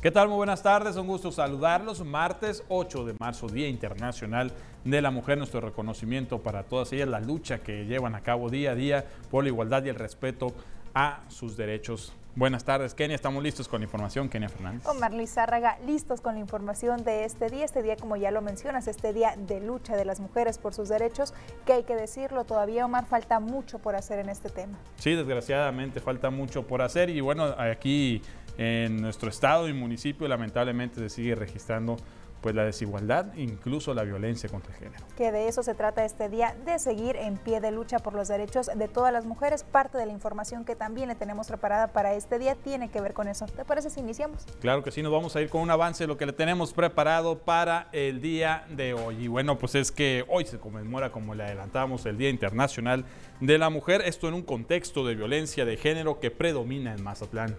¿Qué tal? Muy buenas tardes, un gusto saludarlos. Martes 8 de marzo, Día Internacional de la Mujer. Nuestro reconocimiento para todas ellas, la lucha que llevan a cabo día a día por la igualdad y el respeto a sus derechos Buenas tardes, Kenia. Estamos listos con la información. Kenia Fernández. Omar Lizárraga, listos con la información de este día. Este día, como ya lo mencionas, este día de lucha de las mujeres por sus derechos, que hay que decirlo todavía, Omar, falta mucho por hacer en este tema. Sí, desgraciadamente falta mucho por hacer y bueno, aquí en nuestro estado y municipio lamentablemente se sigue registrando pues la desigualdad, incluso la violencia contra el género. Que de eso se trata este día, de seguir en pie de lucha por los derechos de todas las mujeres. Parte de la información que también le tenemos preparada para este día tiene que ver con eso. ¿Te parece si iniciamos? Claro que sí, nos vamos a ir con un avance de lo que le tenemos preparado para el día de hoy. Y bueno, pues es que hoy se conmemora, como le adelantamos, el Día Internacional de la Mujer. Esto en un contexto de violencia de género que predomina en Mazatlán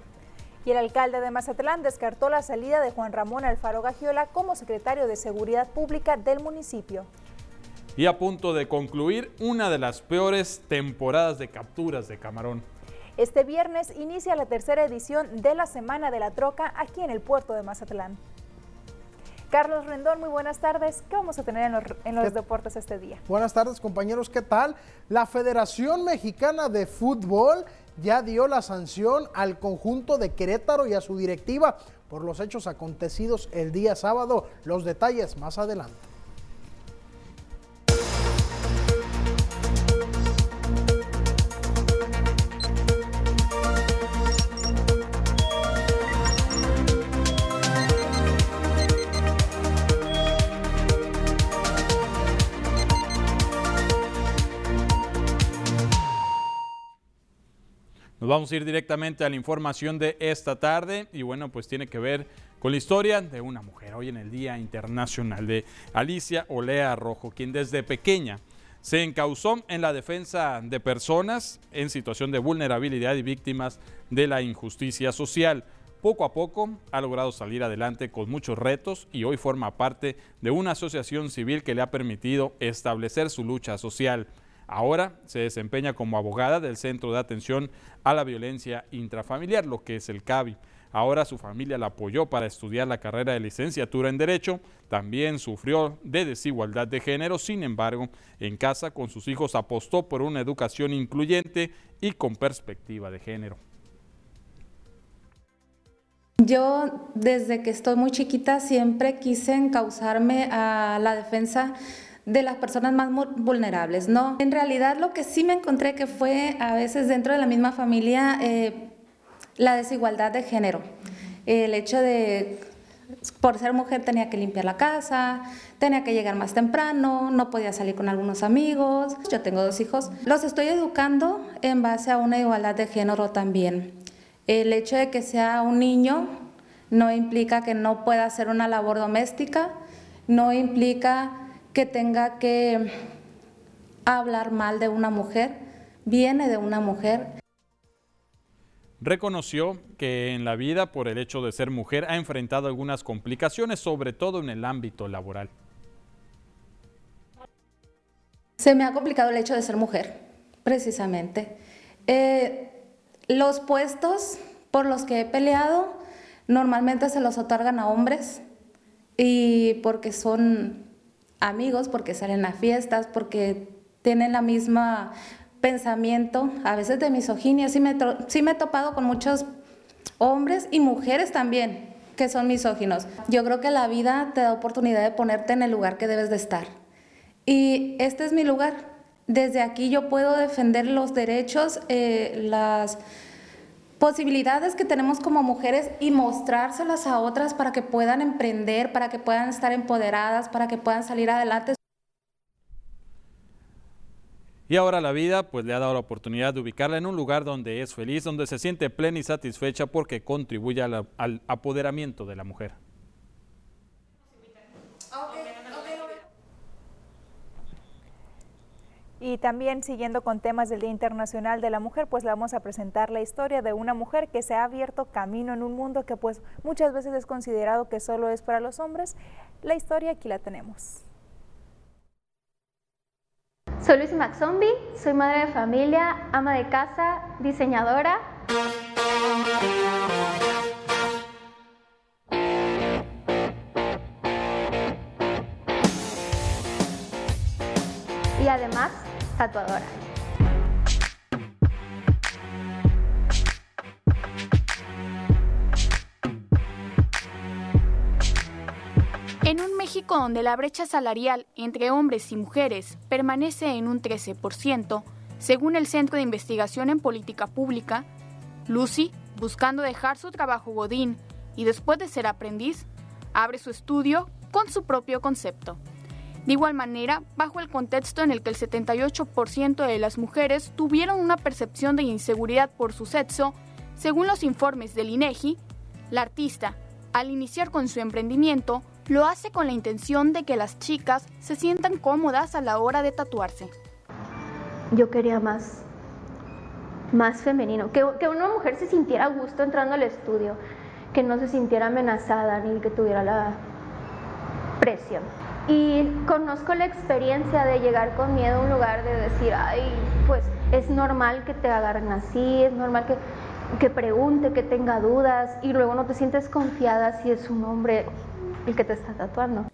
y el alcalde de Mazatlán descartó la salida de Juan Ramón Alfaro Gagiola como secretario de Seguridad Pública del municipio. Y a punto de concluir una de las peores temporadas de capturas de camarón. Este viernes inicia la tercera edición de la Semana de la Troca aquí en el puerto de Mazatlán. Carlos Rendón, muy buenas tardes. ¿Qué vamos a tener en los, en los deportes este día? Buenas tardes, compañeros. ¿Qué tal? La Federación Mexicana de Fútbol ya dio la sanción al conjunto de Querétaro y a su directiva por los hechos acontecidos el día sábado. Los detalles más adelante. Nos vamos a ir directamente a la información de esta tarde y bueno, pues tiene que ver con la historia de una mujer hoy en el Día Internacional de Alicia Olea Rojo, quien desde pequeña se encausó en la defensa de personas en situación de vulnerabilidad y víctimas de la injusticia social. Poco a poco ha logrado salir adelante con muchos retos y hoy forma parte de una asociación civil que le ha permitido establecer su lucha social. Ahora se desempeña como abogada del Centro de Atención a la Violencia Intrafamiliar, lo que es el CABI. Ahora su familia la apoyó para estudiar la carrera de licenciatura en Derecho. También sufrió de desigualdad de género. Sin embargo, en casa con sus hijos apostó por una educación incluyente y con perspectiva de género. Yo desde que estoy muy chiquita siempre quise encauzarme a la defensa de las personas más vulnerables, ¿no? En realidad lo que sí me encontré que fue a veces dentro de la misma familia eh, la desigualdad de género. El hecho de, por ser mujer tenía que limpiar la casa, tenía que llegar más temprano, no podía salir con algunos amigos. Yo tengo dos hijos. Los estoy educando en base a una igualdad de género también. El hecho de que sea un niño no implica que no pueda hacer una labor doméstica, no implica que tenga que hablar mal de una mujer, viene de una mujer. Reconoció que en la vida, por el hecho de ser mujer, ha enfrentado algunas complicaciones, sobre todo en el ámbito laboral. Se me ha complicado el hecho de ser mujer, precisamente. Eh, los puestos por los que he peleado normalmente se los otorgan a hombres y porque son amigos, porque salen a fiestas, porque tienen la misma pensamiento, a veces de misoginia. Sí me, sí me he topado con muchos hombres y mujeres también que son misóginos. Yo creo que la vida te da oportunidad de ponerte en el lugar que debes de estar. Y este es mi lugar. Desde aquí yo puedo defender los derechos, eh, las posibilidades que tenemos como mujeres y mostrárselas a otras para que puedan emprender, para que puedan estar empoderadas, para que puedan salir adelante. Y ahora la vida pues le ha dado la oportunidad de ubicarla en un lugar donde es feliz, donde se siente plena y satisfecha porque contribuye al apoderamiento de la mujer. Y también siguiendo con temas del Día Internacional de la Mujer, pues le vamos a presentar la historia de una mujer que se ha abierto camino en un mundo que pues muchas veces es considerado que solo es para los hombres. La historia aquí la tenemos. Soy Lucy Maxombi, soy madre de familia, ama de casa, diseñadora. y además tatuadora. En un México donde la brecha salarial entre hombres y mujeres permanece en un 13%, según el Centro de Investigación en Política Pública, Lucy, buscando dejar su trabajo godín y después de ser aprendiz, abre su estudio con su propio concepto. De igual manera, bajo el contexto en el que el 78% de las mujeres tuvieron una percepción de inseguridad por su sexo, según los informes del INEGI, la artista, al iniciar con su emprendimiento, lo hace con la intención de que las chicas se sientan cómodas a la hora de tatuarse. Yo quería más, más femenino, que, que una mujer se sintiera a gusto entrando al estudio, que no se sintiera amenazada ni que tuviera la presión. Y conozco la experiencia de llegar con miedo a un lugar, de decir, ay, pues es normal que te agarren así, es normal que, que pregunte, que tenga dudas, y luego no te sientes confiada si es un hombre el que te está tatuando.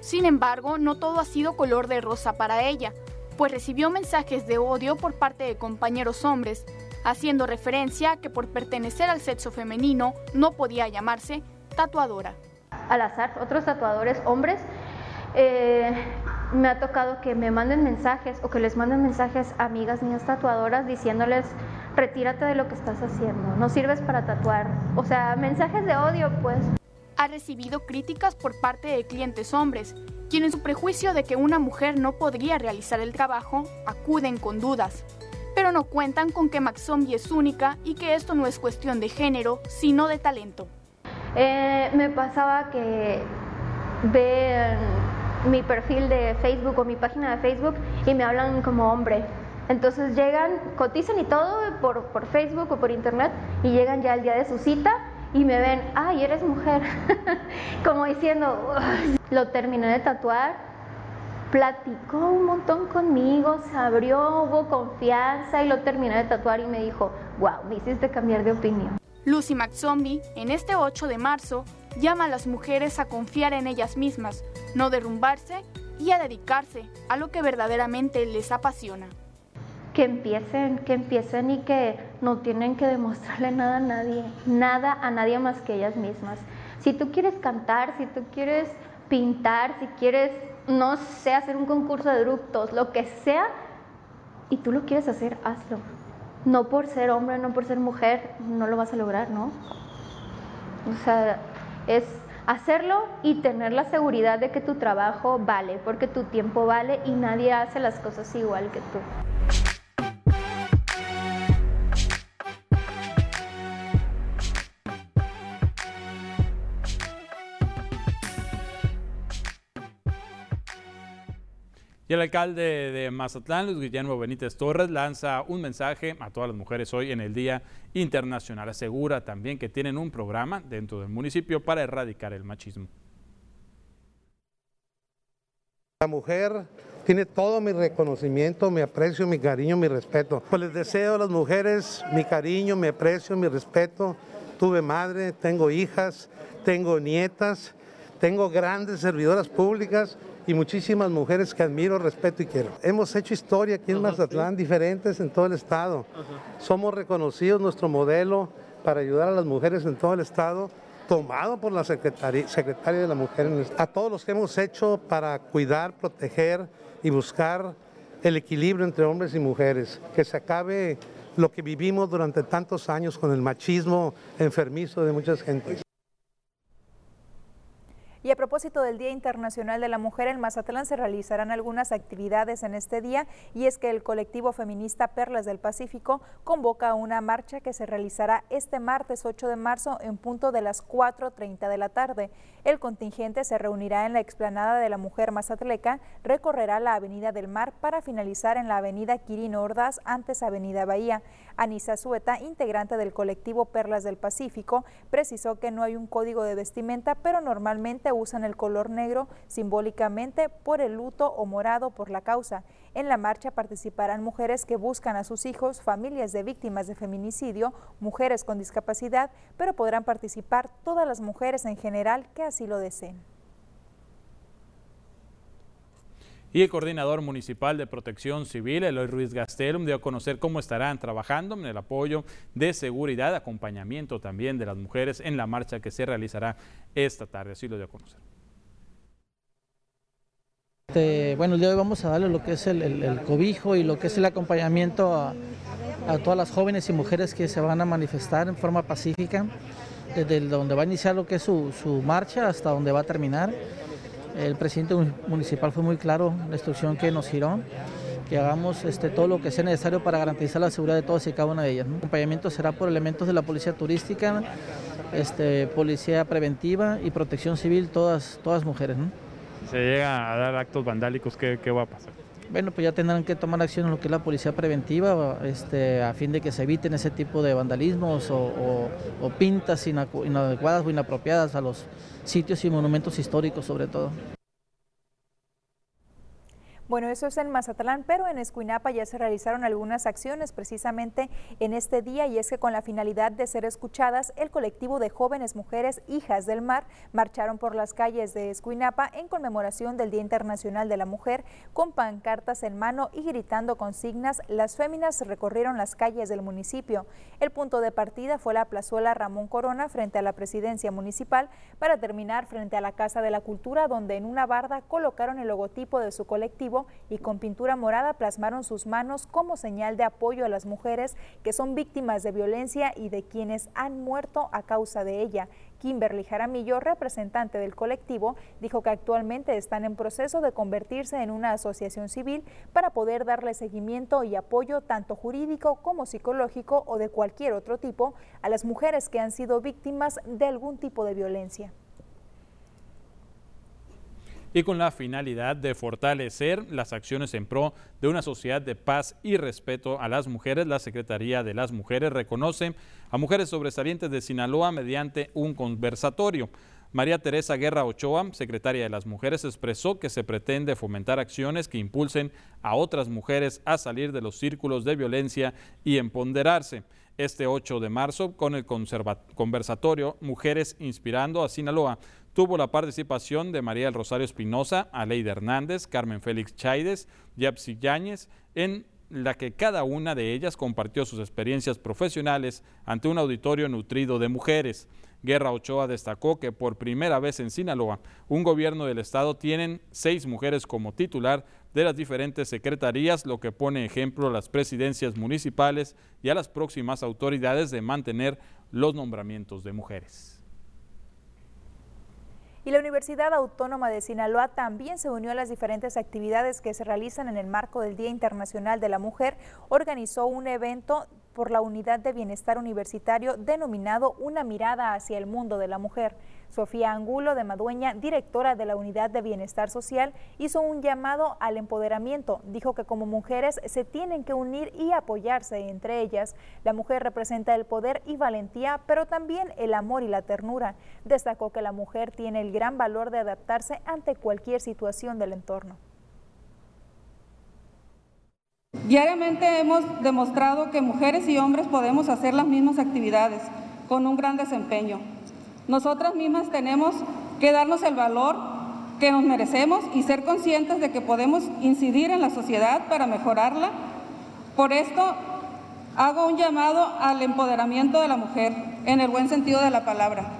Sin embargo, no todo ha sido color de rosa para ella, pues recibió mensajes de odio por parte de compañeros hombres, haciendo referencia a que por pertenecer al sexo femenino no podía llamarse tatuadora. Al azar, otros tatuadores hombres eh, me ha tocado que me manden mensajes o que les manden mensajes a amigas mías tatuadoras diciéndoles retírate de lo que estás haciendo, no sirves para tatuar. O sea, mensajes de odio, pues ha recibido críticas por parte de clientes hombres, quienes su prejuicio de que una mujer no podría realizar el trabajo acuden con dudas, pero no cuentan con que Max Zombie es única y que esto no es cuestión de género, sino de talento. Eh, me pasaba que ven mi perfil de Facebook o mi página de Facebook y me hablan como hombre. Entonces llegan, cotizan y todo por, por Facebook o por internet y llegan ya el día de su cita y me ven, ay, eres mujer, como diciendo, lo terminé de tatuar, platicó un montón conmigo, se abrió, hubo confianza y lo terminé de tatuar y me dijo, wow, me hiciste cambiar de opinión. Lucy McZombie, en este 8 de marzo, llama a las mujeres a confiar en ellas mismas, no derrumbarse y a dedicarse a lo que verdaderamente les apasiona que empiecen, que empiecen y que no tienen que demostrarle nada a nadie, nada a nadie más que ellas mismas. Si tú quieres cantar, si tú quieres pintar, si quieres, no sé, hacer un concurso de eructos, lo que sea, y tú lo quieres hacer, hazlo. No por ser hombre, no por ser mujer, no lo vas a lograr, ¿no? O sea, es hacerlo y tener la seguridad de que tu trabajo vale, porque tu tiempo vale y nadie hace las cosas igual que tú. Y el alcalde de Mazatlán, Luis Guillermo Benítez Torres, lanza un mensaje a todas las mujeres hoy en el Día Internacional. Asegura también que tienen un programa dentro del municipio para erradicar el machismo. La mujer tiene todo mi reconocimiento, mi aprecio, mi cariño, mi respeto. Pues les deseo a las mujeres mi cariño, mi aprecio, mi respeto. Tuve madre, tengo hijas, tengo nietas, tengo grandes servidoras públicas y muchísimas mujeres que admiro, respeto y quiero. Hemos hecho historia aquí en Mazatlán, diferentes en todo el estado. Somos reconocidos nuestro modelo para ayudar a las mujeres en todo el estado, tomado por la secretaria, secretaria de la Mujer. A todos los que hemos hecho para cuidar, proteger y buscar el equilibrio entre hombres y mujeres, que se acabe lo que vivimos durante tantos años con el machismo enfermizo de muchas gentes. Y a propósito del Día Internacional de la Mujer, en Mazatlán se realizarán algunas actividades en este día y es que el colectivo feminista Perlas del Pacífico convoca una marcha que se realizará este martes 8 de marzo en punto de las 4.30 de la tarde. El contingente se reunirá en la explanada de la Mujer Mazatleca, recorrerá la Avenida del Mar para finalizar en la Avenida Quirino Ordaz, antes Avenida Bahía. Anisa Sueta, integrante del colectivo Perlas del Pacífico, precisó que no hay un código de vestimenta, pero normalmente usan el color negro simbólicamente por el luto o morado por la causa. En la marcha participarán mujeres que buscan a sus hijos, familias de víctimas de feminicidio, mujeres con discapacidad, pero podrán participar todas las mujeres en general que así lo deseen. Y el coordinador municipal de protección civil, Eloy Ruiz Gastelum, dio a conocer cómo estarán trabajando en el apoyo de seguridad, acompañamiento también de las mujeres en la marcha que se realizará esta tarde. Así lo dio a conocer. Este, bueno, el día de hoy vamos a darle lo que es el, cobijo y lo que es el acompañamiento a, todas las jóvenes y mujeres que se van a manifestar en forma pacífica, desde donde va a iniciar lo que es su, su marcha hasta donde va a terminar. El presidente municipal fue muy claro en la instrucción que nos giró, que hagamos este, todo lo que sea necesario para garantizar la seguridad de todas y cada una de ellas. El acompañamiento será por elementos de la policía turística, este, policía preventiva y protección civil, todas, todas mujeres se llega a dar actos vandálicos, ¿qué, va a pasar? Bueno, pues ya tendrán que tomar acción en lo que es la policía preventiva este, a fin de que se eviten ese tipo de vandalismos o, o pintas inadecuadas o inapropiadas a los sitios y monumentos históricos sobre todo. Bueno, eso es en Mazatlán, pero en Escuinapa ya se realizaron algunas acciones precisamente en este día y es que con la finalidad de ser escuchadas, el colectivo de jóvenes mujeres hijas del mar marcharon por las calles de Escuinapa en conmemoración del Día Internacional de la Mujer con pancartas en mano y gritando consignas. Las féminas recorrieron las calles del municipio. El punto de partida fue la plazuela Ramón Corona frente a la presidencia municipal para terminar frente a la Casa de la Cultura donde en una barda colocaron el logotipo de su colectivo y con pintura morada plasmaron sus manos como señal de apoyo a las mujeres que son víctimas de violencia y de quienes han muerto a causa de ella. Kimberly Jaramillo, representante del colectivo, dijo que actualmente están en proceso de convertirse en una asociación civil para poder darle seguimiento y apoyo tanto jurídico como psicológico o de cualquier otro tipo a las mujeres que han sido víctimas de algún tipo de violencia y con la finalidad de fortalecer las acciones en pro de una sociedad de paz y respeto a las mujeres, la Secretaría de las Mujeres reconoce a mujeres sobresalientes de Sinaloa mediante un conversatorio. María Teresa Guerra Ochoa, secretaria de las Mujeres, expresó que se pretende fomentar acciones que impulsen a otras mujeres a salir de los círculos de violencia y empoderarse. Este 8 de marzo, con el conversatorio Mujeres Inspirando a Sinaloa, tuvo la participación de María del Rosario Espinosa, Aleida Hernández, Carmen Félix Chaides, Yapsi Yáñez, en la que cada una de ellas compartió sus experiencias profesionales ante un auditorio nutrido de mujeres. Guerra Ochoa destacó que por primera vez en Sinaloa, un gobierno del estado tienen seis mujeres como titular de las diferentes secretarías, lo que pone ejemplo a las presidencias municipales y a las próximas autoridades de mantener los nombramientos de mujeres. Y la Universidad Autónoma de Sinaloa también se unió a las diferentes actividades que se realizan en el marco del Día Internacional de la Mujer. Organizó un evento por la Unidad de Bienestar Universitario denominado Una mirada hacia el mundo de la mujer. Sofía Angulo de Madueña, directora de la Unidad de Bienestar Social, hizo un llamado al empoderamiento. Dijo que como mujeres se tienen que unir y apoyarse entre ellas. La mujer representa el poder y valentía, pero también el amor y la ternura. Destacó que la mujer tiene el gran valor de adaptarse ante cualquier situación del entorno. Diariamente hemos demostrado que mujeres y hombres podemos hacer las mismas actividades con un gran desempeño. Nosotras mismas tenemos que darnos el valor que nos merecemos y ser conscientes de que podemos incidir en la sociedad para mejorarla. Por esto hago un llamado al empoderamiento de la mujer en el buen sentido de la palabra.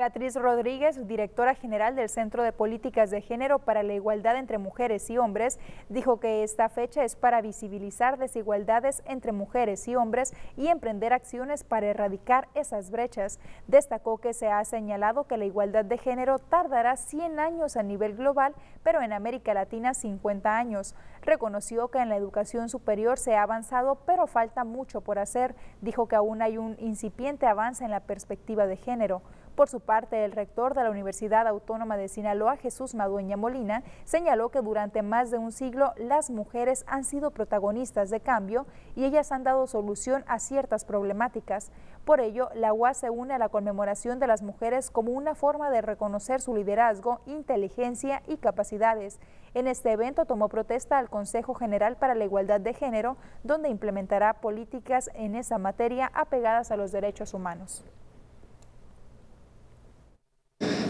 Beatriz Rodríguez, directora general del Centro de Políticas de Género para la Igualdad entre Mujeres y Hombres, dijo que esta fecha es para visibilizar desigualdades entre mujeres y hombres y emprender acciones para erradicar esas brechas. Destacó que se ha señalado que la igualdad de género tardará 100 años a nivel global, pero en América Latina 50 años. Reconoció que en la educación superior se ha avanzado, pero falta mucho por hacer. Dijo que aún hay un incipiente avance en la perspectiva de género. Por su parte, el rector de la Universidad Autónoma de Sinaloa, Jesús Madueña Molina, señaló que durante más de un siglo las mujeres han sido protagonistas de cambio y ellas han dado solución a ciertas problemáticas. Por ello, la UAS se une a la conmemoración de las mujeres como una forma de reconocer su liderazgo, inteligencia y capacidades. En este evento tomó protesta al Consejo General para la Igualdad de Género, donde implementará políticas en esa materia apegadas a los derechos humanos.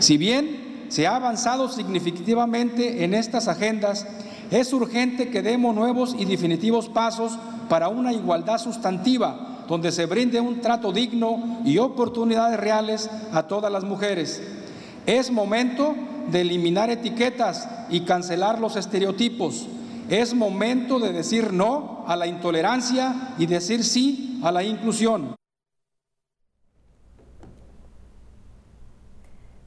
Si bien se ha avanzado significativamente en estas agendas, es urgente que demos nuevos y definitivos pasos para una igualdad sustantiva, donde se brinde un trato digno y oportunidades reales a todas las mujeres. Es momento de eliminar etiquetas y cancelar los estereotipos. Es momento de decir no a la intolerancia y decir sí a la inclusión.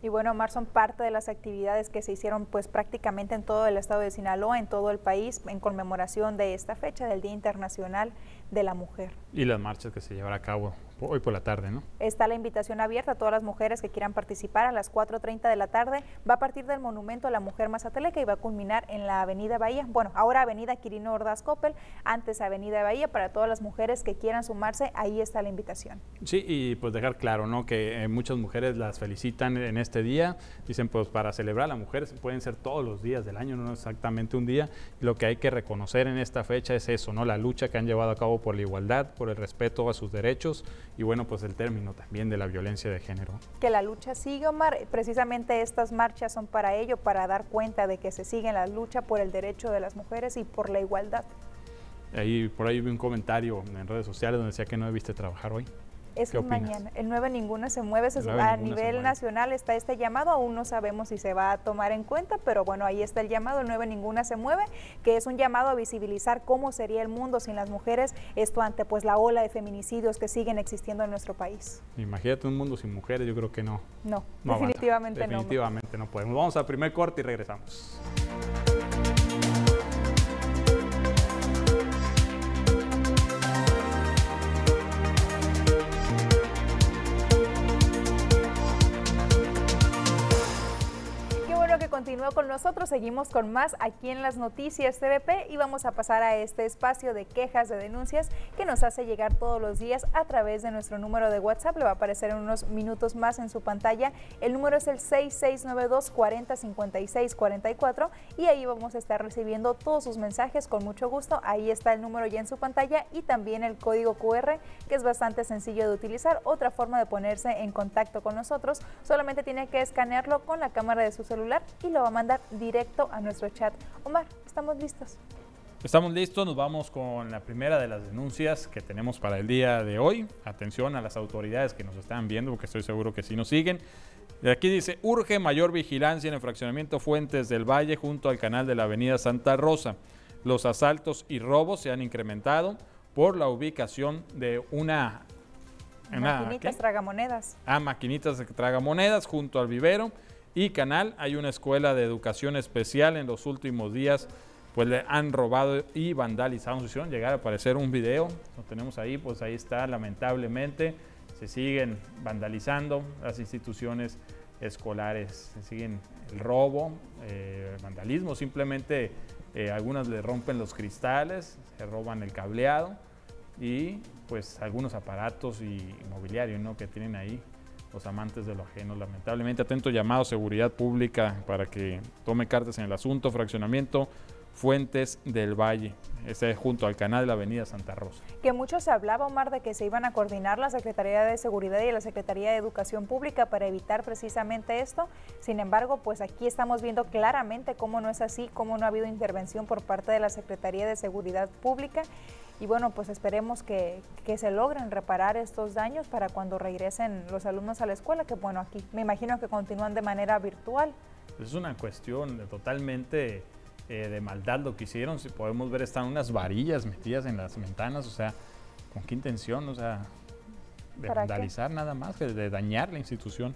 Y bueno, Omar, son parte de las actividades que se hicieron pues prácticamente en todo el estado de Sinaloa, en todo el país, en conmemoración de esta fecha del Día Internacional de la Mujer. Y las marchas que se llevará a cabo hoy por la tarde, ¿no? Está la invitación abierta a todas las mujeres que quieran participar a las 4.30 de la tarde. Va a partir del Monumento a la Mujer Mazateleca y va a culminar en la Avenida Bahía. Bueno, ahora Avenida Quirino Ordaz Coppel, antes Avenida Bahía. Para todas las mujeres que quieran sumarse, ahí está la invitación. Sí, y pues dejar claro, ¿no? Que eh, muchas mujeres las felicitan en este día. Dicen, pues para celebrar a la mujer pueden ser todos los días del año, no exactamente un día. lo que hay que reconocer en esta fecha es eso, ¿no? La lucha que han llevado a cabo por la igualdad, por el respeto a sus derechos y bueno, pues el término también de la violencia de género. Que la lucha sigue, Omar. Precisamente estas marchas son para ello, para dar cuenta de que se sigue la lucha por el derecho de las mujeres y por la igualdad. Ahí, por ahí vi un comentario en redes sociales donde decía que no debiste trabajar hoy. Es mañana. El 9 ninguna se mueve. a nivel nacional está este llamado. Aún no sabemos si se va a tomar en cuenta, pero bueno, ahí está el llamado. El 9 ninguna se mueve, que es un llamado a visibilizar cómo sería el mundo sin las mujeres. Esto ante pues la ola de feminicidios que siguen existiendo en nuestro país. Imagínate un mundo sin mujeres, yo creo que no. No, definitivamente no. Definitivamente no podemos. Vamos al primer corte y regresamos. Continúa con nosotros. Seguimos con más aquí en las noticias TVP y vamos a pasar a este espacio de quejas, de denuncias que nos hace llegar todos los días a través de nuestro número de WhatsApp. Le va a aparecer en unos minutos más en su pantalla. El número es el 6692 40 44 y ahí vamos a estar recibiendo todos sus mensajes con mucho gusto. Ahí está el número ya en su pantalla y también el código QR que es bastante sencillo de utilizar. Otra forma de ponerse en contacto con nosotros solamente tiene que escanearlo con la cámara de su celular y lo va a mandar directo a nuestro chat. Omar, ¿estamos listos? Estamos listos, nos vamos con la primera de las denuncias que tenemos para el día de hoy. Atención a las autoridades que nos están viendo, porque estoy seguro que sí nos siguen. De aquí dice, urge mayor vigilancia en el fraccionamiento Fuentes del Valle junto al canal de la avenida Santa Rosa. Los asaltos y robos se han incrementado por la ubicación de una... Maquinitas tragamonedas. Ah, maquinitas tragamonedas junto al vivero y Canal. Hay una escuela de educación especial en los últimos días, pues le han robado y vandalizado. Nos hicieron llegar a aparecer un video, lo tenemos ahí, pues ahí está, lamentablemente. Se siguen vandalizando las instituciones escolares, se siguen el robo, eh, vandalismo, simplemente eh, algunas le rompen los cristales, se roban el cableado y pues algunos aparatos y mobiliario ¿no? que tienen ahí los amantes de lo ajeno. Lamentablemente, atento llamado seguridad pública para que tome cartas en el asunto, fraccionamiento Fuentes del Valle, ese junto al canal de la Avenida Santa Rosa. Que mucho se hablaba, Omar, de que se iban a coordinar la Secretaría de Seguridad y la Secretaría de Educación Pública para evitar precisamente esto. Sin embargo, pues aquí estamos viendo claramente cómo no es así, cómo no ha habido intervención por parte de la Secretaría de Seguridad Pública y bueno, pues esperemos que, se logren reparar estos daños para cuando regresen los alumnos a la escuela, que bueno, aquí me imagino que continúan de manera virtual. Es una cuestión totalmente eh, de maldad lo que hicieron, si podemos ver están unas varillas metidas en las ventanas, o sea, ¿con qué intención? O sea, de vandalizar nada más, que de dañar la institución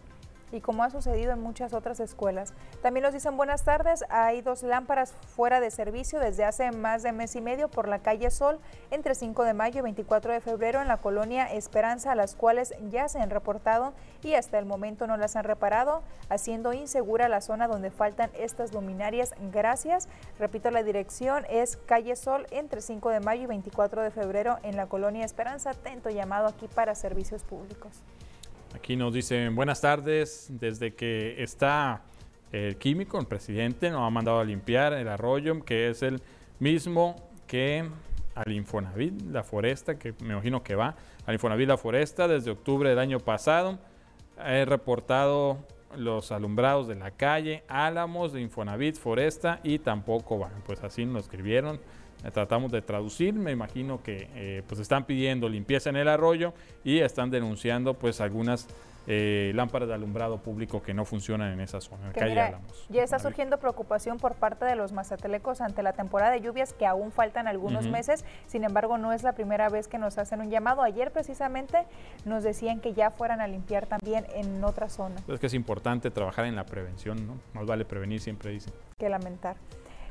y como ha sucedido en muchas otras escuelas. También nos dicen buenas tardes, hay dos lámparas fuera de servicio desde hace más de mes y medio por la calle Sol entre 5 de mayo y 24 de febrero en la colonia Esperanza, las cuales ya se han reportado y hasta el momento no las han reparado, haciendo insegura la zona donde faltan estas luminarias. Gracias. Repito, la dirección es calle Sol entre 5 de mayo y 24 de febrero en la colonia Esperanza. Atento llamado aquí para servicios públicos. Aquí nos dicen buenas tardes, desde que está el químico, el presidente, nos ha mandado a limpiar el arroyo, que es el mismo que al Infonavit, la foresta, que me imagino que va al Infonavit, la foresta, desde octubre del año pasado. He reportado los alumbrados de la calle, Álamos, de Infonavit, Foresta y tampoco van. Pues así nos escribieron. Eh, tratamos de traducir, me imagino que eh, pues están pidiendo limpieza en el arroyo y están denunciando pues algunas eh, lámparas de alumbrado público que no funcionan en esa zona. Ya está surgiendo preocupación por parte de los mazatelecos ante la temporada de lluvias que aún faltan algunos meses. Sin embargo, no es la primera vez que nos hacen un llamado. Ayer precisamente nos decían que ya fueran a limpiar también en otra zona. Es que es importante trabajar en la prevención, ¿no? Más vale prevenir, siempre dicen. Que lamentar.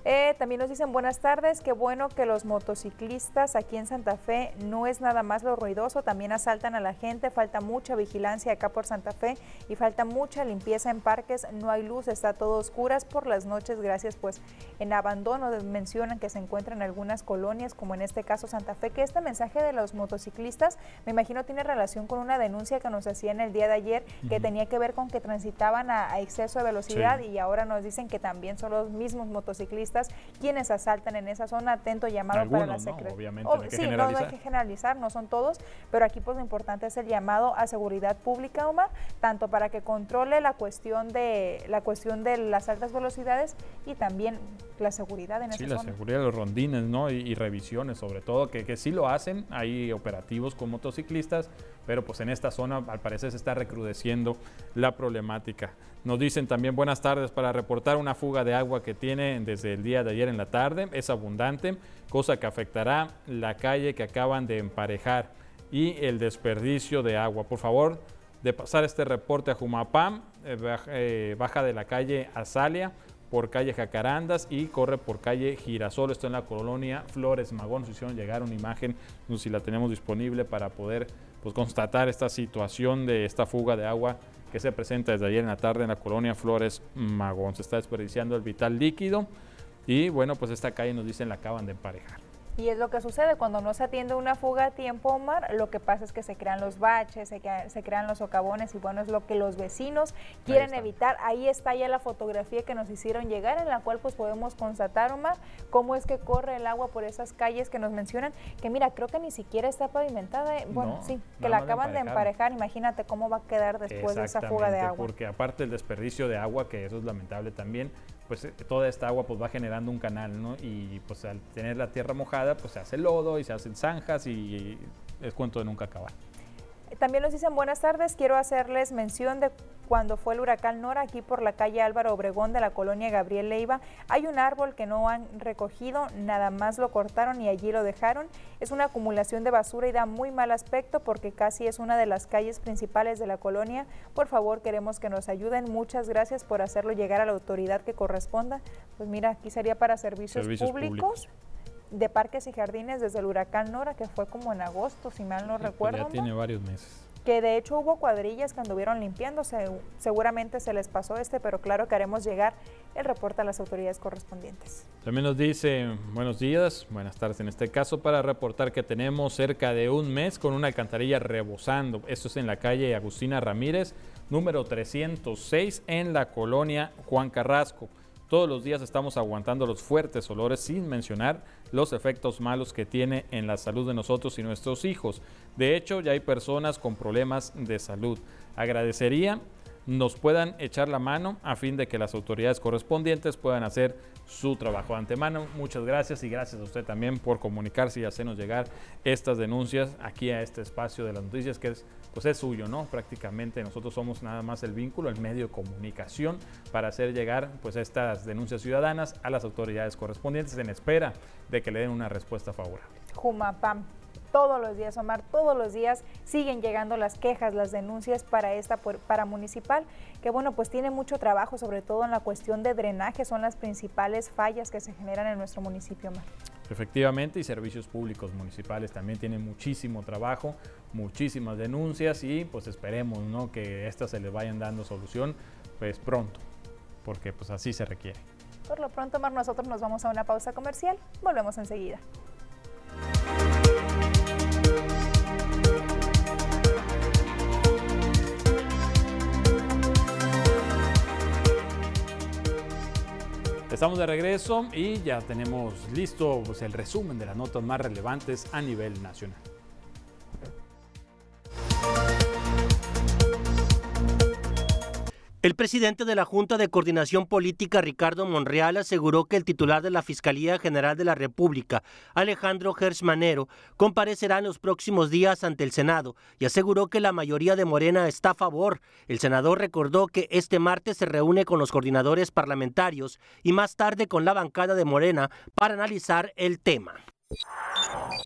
Eh, también nos dicen buenas tardes, qué bueno que los motociclistas aquí en Santa Fe no es nada más lo ruidoso, también asaltan a la gente, falta mucha vigilancia acá por Santa Fe y falta mucha limpieza en parques, no hay luz, está todo oscuras por las noches, gracias pues en abandono mencionan que se encuentran en algunas colonias como en este caso Santa Fe, que este mensaje de los motociclistas me imagino tiene relación con una denuncia que nos hacían el día de ayer que tenía que ver con que transitaban a, exceso de velocidad y ahora nos dicen que también son los mismos motociclistas quienes asaltan en esa zona. Atento llamado para la Secretaría. obviamente, sí, no, hay que generalizar, no son todos, pero aquí pues lo importante es el llamado a seguridad pública, Omar, tanto para que controle la cuestión de la cuestión de las altas velocidades y también la seguridad en esa zona. Sí, la seguridad de los rondines, ¿no? Y, revisiones, sobre todo, que, que sí lo hacen. Hay operativos con motociclistas, pero pues en esta zona al parecer se está recrudeciendo la problemática. Nos dicen también buenas tardes para reportar una fuga de agua que tiene desde el día de ayer en la tarde. Es abundante, cosa que afectará la calle que acaban de emparejar y el desperdicio de agua. Por favor, de pasar este reporte a Jumapam, eh, eh, baja de la calle Azalia por calle Jacarandas y corre por calle Girasol. Esto en la colonia Flores Magón. Nos hicieron llegar una imagen, no sé si la tenemos disponible para poder pues, constatar esta situación de esta fuga de agua que se presenta desde ayer en la tarde en la colonia Flores Magón. Se está desperdiciando el vital líquido y bueno, pues esta calle nos dicen la acaban de emparejar. Y es lo que sucede cuando no se atiende una fuga a tiempo, Omar, lo que pasa es que se crean los baches, se, se crean los socavones y bueno, es lo que los vecinos quieren evitar. Ahí está ya la fotografía que nos hicieron llegar en la cual pues podemos constatar, Omar, cómo es que corre el agua por esas calles que nos mencionan, que mira, creo que ni siquiera está pavimentada. Eh, bueno, sí, que la acaban de emparejar. Imagínate cómo va a quedar después de esa fuga de agua. Porque aparte el desperdicio de agua, que eso es lamentable también, pues eh, toda esta agua pues va generando un canal, ¿no? Y pues al tener la tierra mojada, pues se hace lodo y se hacen zanjas y es cuento de nunca acabar. También nos dicen buenas tardes, quiero hacerles mención de cuando fue el huracán Nora aquí por la calle Álvaro Obregón de la colonia Gabriel Leiva. Hay un árbol que no han recogido, nada más lo cortaron y allí lo dejaron. Es una acumulación de basura y da muy mal aspecto porque casi es una de las calles principales de la colonia. Por favor, queremos que nos ayuden. Muchas gracias por hacerlo llegar a la autoridad que corresponda. Pues mira, aquí sería para servicios, públicos de parques y jardines desde el huracán Nora, que fue como en agosto, si mal no pues recuerdo. Ya tiene varios meses. Que de hecho hubo cuadrillas que anduvieron limpiándose, seguramente se les pasó este, pero claro que haremos llegar el reporte a las autoridades correspondientes. También nos dice, buenos días, buenas tardes en este caso, para reportar que tenemos cerca de un mes con una alcantarilla rebosando. Esto es en la calle Agustina Ramírez, número 306, en la colonia Juan Carrasco. Todos los días estamos aguantando los fuertes olores sin mencionar los efectos malos que tiene en la salud de nosotros y nuestros hijos. De hecho, ya hay personas con problemas de salud. Agradecería nos puedan echar la mano a fin de que las autoridades correspondientes puedan hacer su trabajo. De antemano, muchas gracias y gracias a usted también por comunicarse y hacernos llegar estas denuncias aquí a este espacio de las noticias que es, pues es suyo, ¿no? Prácticamente nosotros somos nada más el vínculo, el medio de comunicación para hacer llegar pues estas denuncias ciudadanas a las autoridades correspondientes en espera de que le den una respuesta favorable. Jumapam todos los días, Omar, todos los días siguen llegando las quejas, las denuncias para esta para municipal, que bueno, pues tiene mucho trabajo, sobre todo en la cuestión de drenaje, son las principales fallas que se generan en nuestro municipio, Omar. Efectivamente, y servicios públicos municipales también tienen muchísimo trabajo, muchísimas denuncias y pues esperemos ¿no? que estas se les vayan dando solución pues pronto, porque pues así se requiere. Por lo pronto, Omar, nosotros nos vamos a una pausa comercial, volvemos enseguida. Estamos de regreso y ya tenemos listo pues, el resumen de las notas más relevantes a nivel nacional. El presidente de la Junta de Coordinación Política, Ricardo Monreal, aseguró que el titular de la Fiscalía General de la República, Alejandro Gersmanero, comparecerá en los próximos días ante el Senado y aseguró que la mayoría de Morena está a favor. El senador recordó que este martes se reúne con los coordinadores parlamentarios y más tarde con la bancada de Morena para analizar el tema.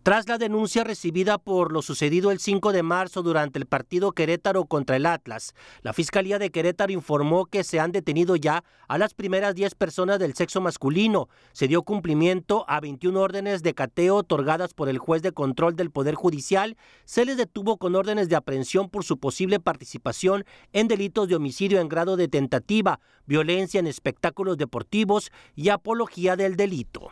Tras la denuncia recibida por lo sucedido el 5 de marzo durante el partido Querétaro contra el Atlas, la Fiscalía de Querétaro informó que se han detenido ya a las primeras 10 personas del sexo masculino. Se dio cumplimiento a 21 órdenes de cateo otorgadas por el juez de control del Poder Judicial. Se les detuvo con órdenes de aprehensión por su posible participación en delitos de homicidio en grado de tentativa, violencia en espectáculos deportivos y apología del delito.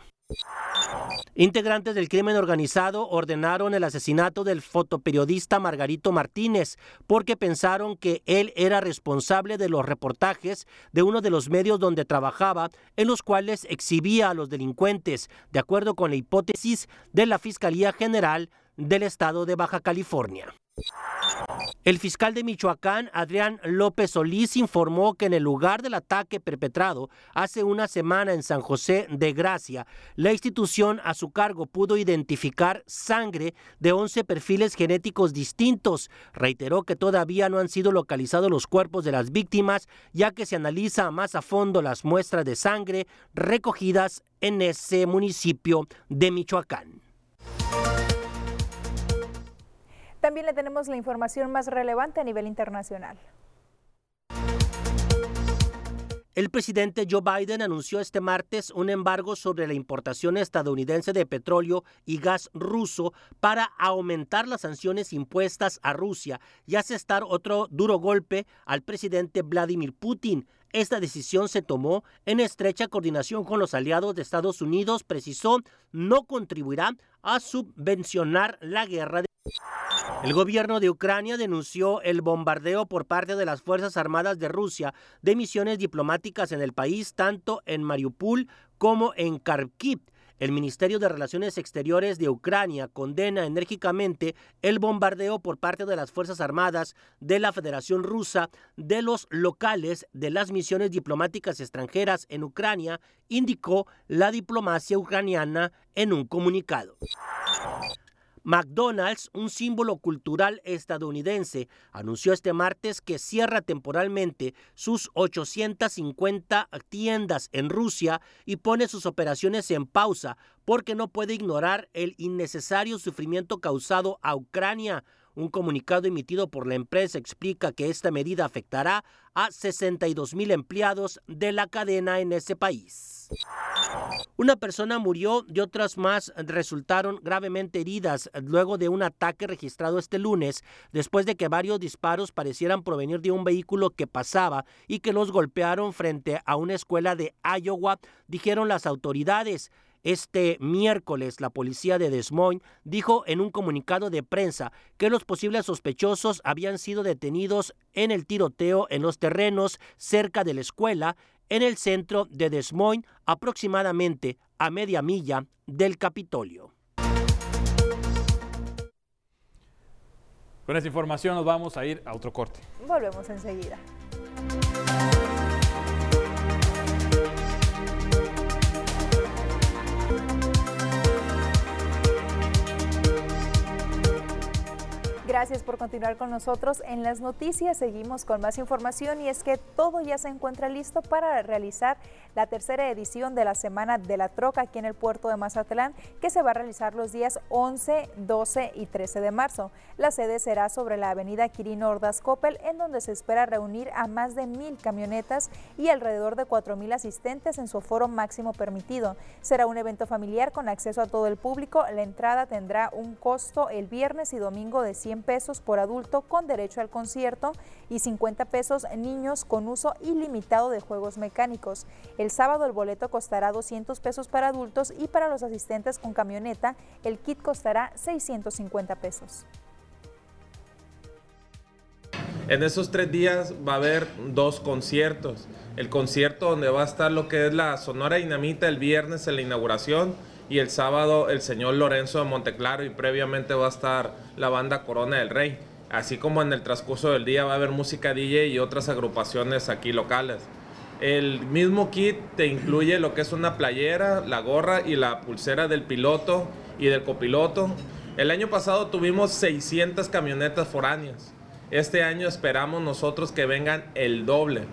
Integrantes del crimen organizado ordenaron el asesinato del fotoperiodista Margarito Martínez porque pensaron que él era responsable de los reportajes de uno de los medios donde trabajaba en los cuales exhibía a los delincuentes, de acuerdo con la hipótesis de la Fiscalía General del Estado de Baja California. El fiscal de Michoacán, Adrián López Solís, informó que en el lugar del ataque perpetrado hace una semana en San José de Gracia, la institución a su cargo pudo identificar sangre de 11 perfiles genéticos distintos. Reiteró que todavía no han sido localizados los cuerpos de las víctimas, ya que se analiza más a fondo las muestras de sangre recogidas en ese municipio de Michoacán. También le tenemos la información más relevante a nivel internacional. El presidente Joe Biden anunció este martes un embargo sobre la importación estadounidense de petróleo y gas ruso para aumentar las sanciones impuestas a Rusia y asestar otro duro golpe al presidente Vladimir Putin. Esta decisión se tomó en estrecha coordinación con los aliados de Estados Unidos, precisó, no contribuirá a subvencionar la guerra. De el gobierno de Ucrania denunció el bombardeo por parte de las Fuerzas Armadas de Rusia de misiones diplomáticas en el país, tanto en Mariupol como en Kharkiv. El Ministerio de Relaciones Exteriores de Ucrania condena enérgicamente el bombardeo por parte de las Fuerzas Armadas de la Federación Rusa de los locales de las misiones diplomáticas extranjeras en Ucrania, indicó la diplomacia ucraniana en un comunicado. McDonald's, un símbolo cultural estadounidense, anunció este martes que cierra temporalmente sus 850 tiendas en Rusia y pone sus operaciones en pausa porque no puede ignorar el innecesario sufrimiento causado a Ucrania. Un comunicado emitido por la empresa explica que esta medida afectará a 62 mil empleados de la cadena en ese país. Una persona murió y otras más resultaron gravemente heridas luego de un ataque registrado este lunes, después de que varios disparos parecieran provenir de un vehículo que pasaba y que los golpearon frente a una escuela de Iowa, dijeron las autoridades. Este miércoles, la policía de Des Moines dijo en un comunicado de prensa que los posibles sospechosos habían sido detenidos en el tiroteo en los terrenos cerca de la escuela en el centro de Des Moines, aproximadamente a media milla del Capitolio. Con esta información nos vamos a ir a otro corte. Volvemos enseguida. Gracias por continuar con nosotros. En las noticias seguimos con más información y es que todo ya se encuentra listo para realizar la tercera edición de la Semana de la Troca aquí en el puerto de Mazatlán, que se va a realizar los días 11, 12 y 13 de marzo. La sede será sobre la avenida Quirino Ordaz Coppel, en donde se espera reunir a más de mil camionetas y alrededor de 4 mil asistentes en su foro máximo permitido. Será un evento familiar con acceso a todo el público. La entrada tendrá un costo el viernes y domingo de 100 pesos por adulto con derecho al concierto y 50 pesos niños con uso ilimitado de juegos mecánicos. El sábado el boleto costará 200 pesos para adultos y para los asistentes con camioneta el kit costará 650 pesos. En esos tres días va a haber dos conciertos. El concierto donde va a estar lo que es la Sonora Dinamita el viernes en la inauguración y el sábado el señor Lorenzo de Monteclaro y previamente va a estar la banda Corona del Rey. así como en el transcurso del día va a haber música DJ y otras agrupaciones aquí locales. El mismo kit te incluye lo que es una playera, la gorra y la pulsera del piloto y del copiloto. El año pasado tuvimos 600 camionetas foráneas. Este año esperamos nosotros que vengan el doble.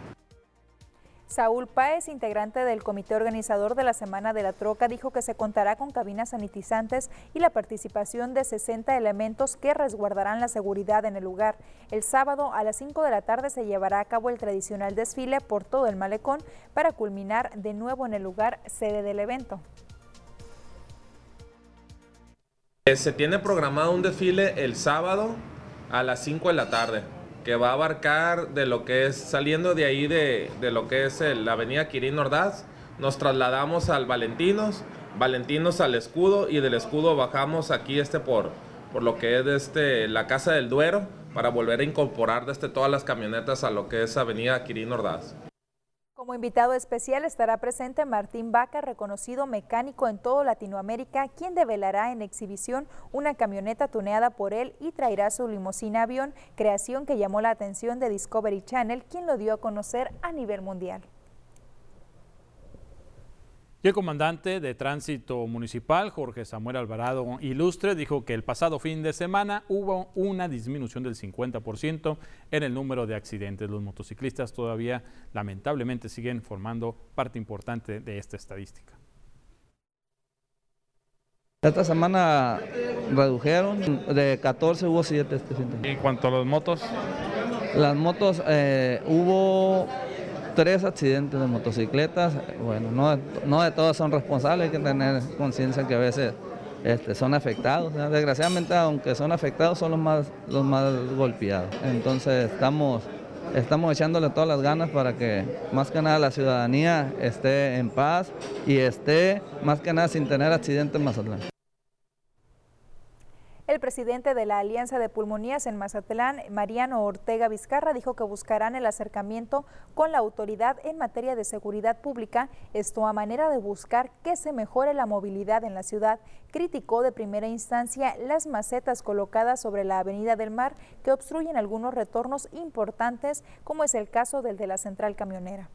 Saúl Páez, integrante del comité organizador de la Semana de la Troca, dijo que se contará con cabinas sanitizantes y la participación de 60 elementos que resguardarán la seguridad en el lugar. El sábado a las 5 de la tarde se llevará a cabo el tradicional desfile por todo el malecón para culminar de nuevo en el lugar sede del evento. Eh, se tiene programado un desfile el sábado a las 5 de la tarde que va a abarcar de lo que es saliendo de ahí de, lo que es la avenida Quirín Ordaz, nos trasladamos al Valentinos, Valentinos al escudo y del escudo bajamos aquí este por, por lo que es este, la Casa del Duero para volver a incorporar desde todas las camionetas a lo que es avenida Quirín Ordaz. Como invitado especial estará presente Martín Vaca, reconocido mecánico en todo Latinoamérica, quien develará en exhibición una camioneta tuneada por él y traerá su limusina avión, creación que llamó la atención de Discovery Channel, quien lo dio a conocer a nivel mundial el comandante de tránsito municipal, Jorge Samuel Alvarado Ilustre, dijo que el pasado fin de semana hubo una disminución del 50% en el número de accidentes. Los motociclistas todavía lamentablemente siguen formando parte importante de esta estadística. Esta semana redujeron, de 14 hubo 7. ¿Y en cuanto a las motos? Las motos eh, hubo tres accidentes de motocicletas. Bueno, no, no de todos son responsables, hay que tener conciencia que a veces este, son afectados. Desgraciadamente, aunque son afectados, son los más, los más golpeados. Entonces, estamos, estamos echándole todas las ganas para que más que nada la ciudadanía esté en paz y esté más que nada sin tener accidentes más adelante. El presidente de la Alianza de Pulmonías en Mazatlán, Mariano Ortega Vizcarra, dijo que buscarán el acercamiento con la autoridad en materia de seguridad pública, esto a manera de buscar que se mejore la movilidad en la ciudad. Criticó de primera instancia las macetas colocadas sobre la Avenida del Mar que obstruyen algunos retornos importantes, como es el caso del de la central camionera.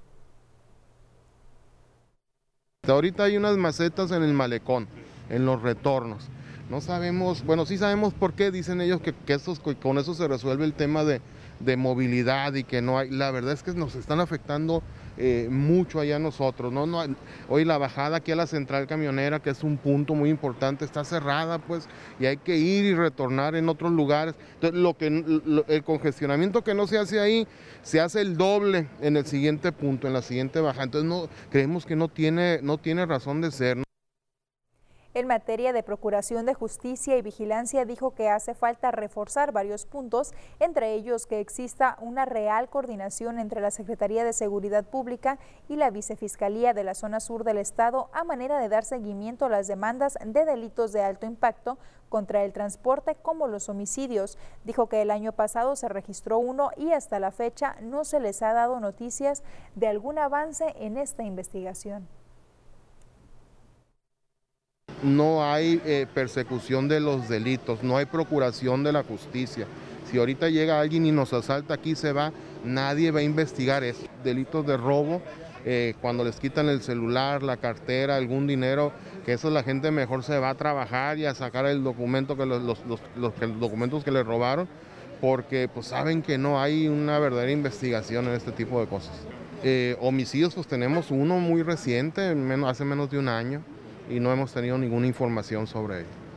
Ahorita hay unas macetas en el malecón, en los retornos no sabemos, bueno, sí sabemos por qué dicen ellos que, con eso se resuelve el tema de, movilidad y que no hay. La verdad es que nos están afectando eh, mucho allá nosotros. ¿no? No, hoy la bajada aquí a la central camionera, que es un punto muy importante, está cerrada, pues, y hay que ir y retornar en otros lugares. Entonces, lo que, el congestionamiento que no se hace ahí, se hace el doble en el siguiente punto, en la siguiente bajada. Entonces, no, creemos que no tiene, no tiene razón de ser. En materia de procuración de justicia y vigilancia dijo que hace falta reforzar varios puntos, entre ellos que exista una real coordinación entre la Secretaría de Seguridad Pública y la Vicefiscalía de la zona sur del estado a manera de dar seguimiento a las demandas de delitos de alto impacto contra el transporte como los homicidios. Dijo que el año pasado se registró uno y hasta la fecha no se les ha dado noticias de algún avance en esta investigación no hay eh, persecución de los delitos, no hay procuración de la justicia. Si ahorita llega alguien y nos asalta aquí se va, nadie va a investigar eso. Delitos de robo, eh, cuando les quitan el celular, la cartera, algún dinero, que eso la gente mejor se va a trabajar y a sacar el documento que los, documentos que le robaron, porque pues saben que no hay una verdadera investigación en este tipo de cosas. Eh, homicidios pues tenemos uno muy reciente, hace menos de un año y no hemos tenido ninguna información sobre ello.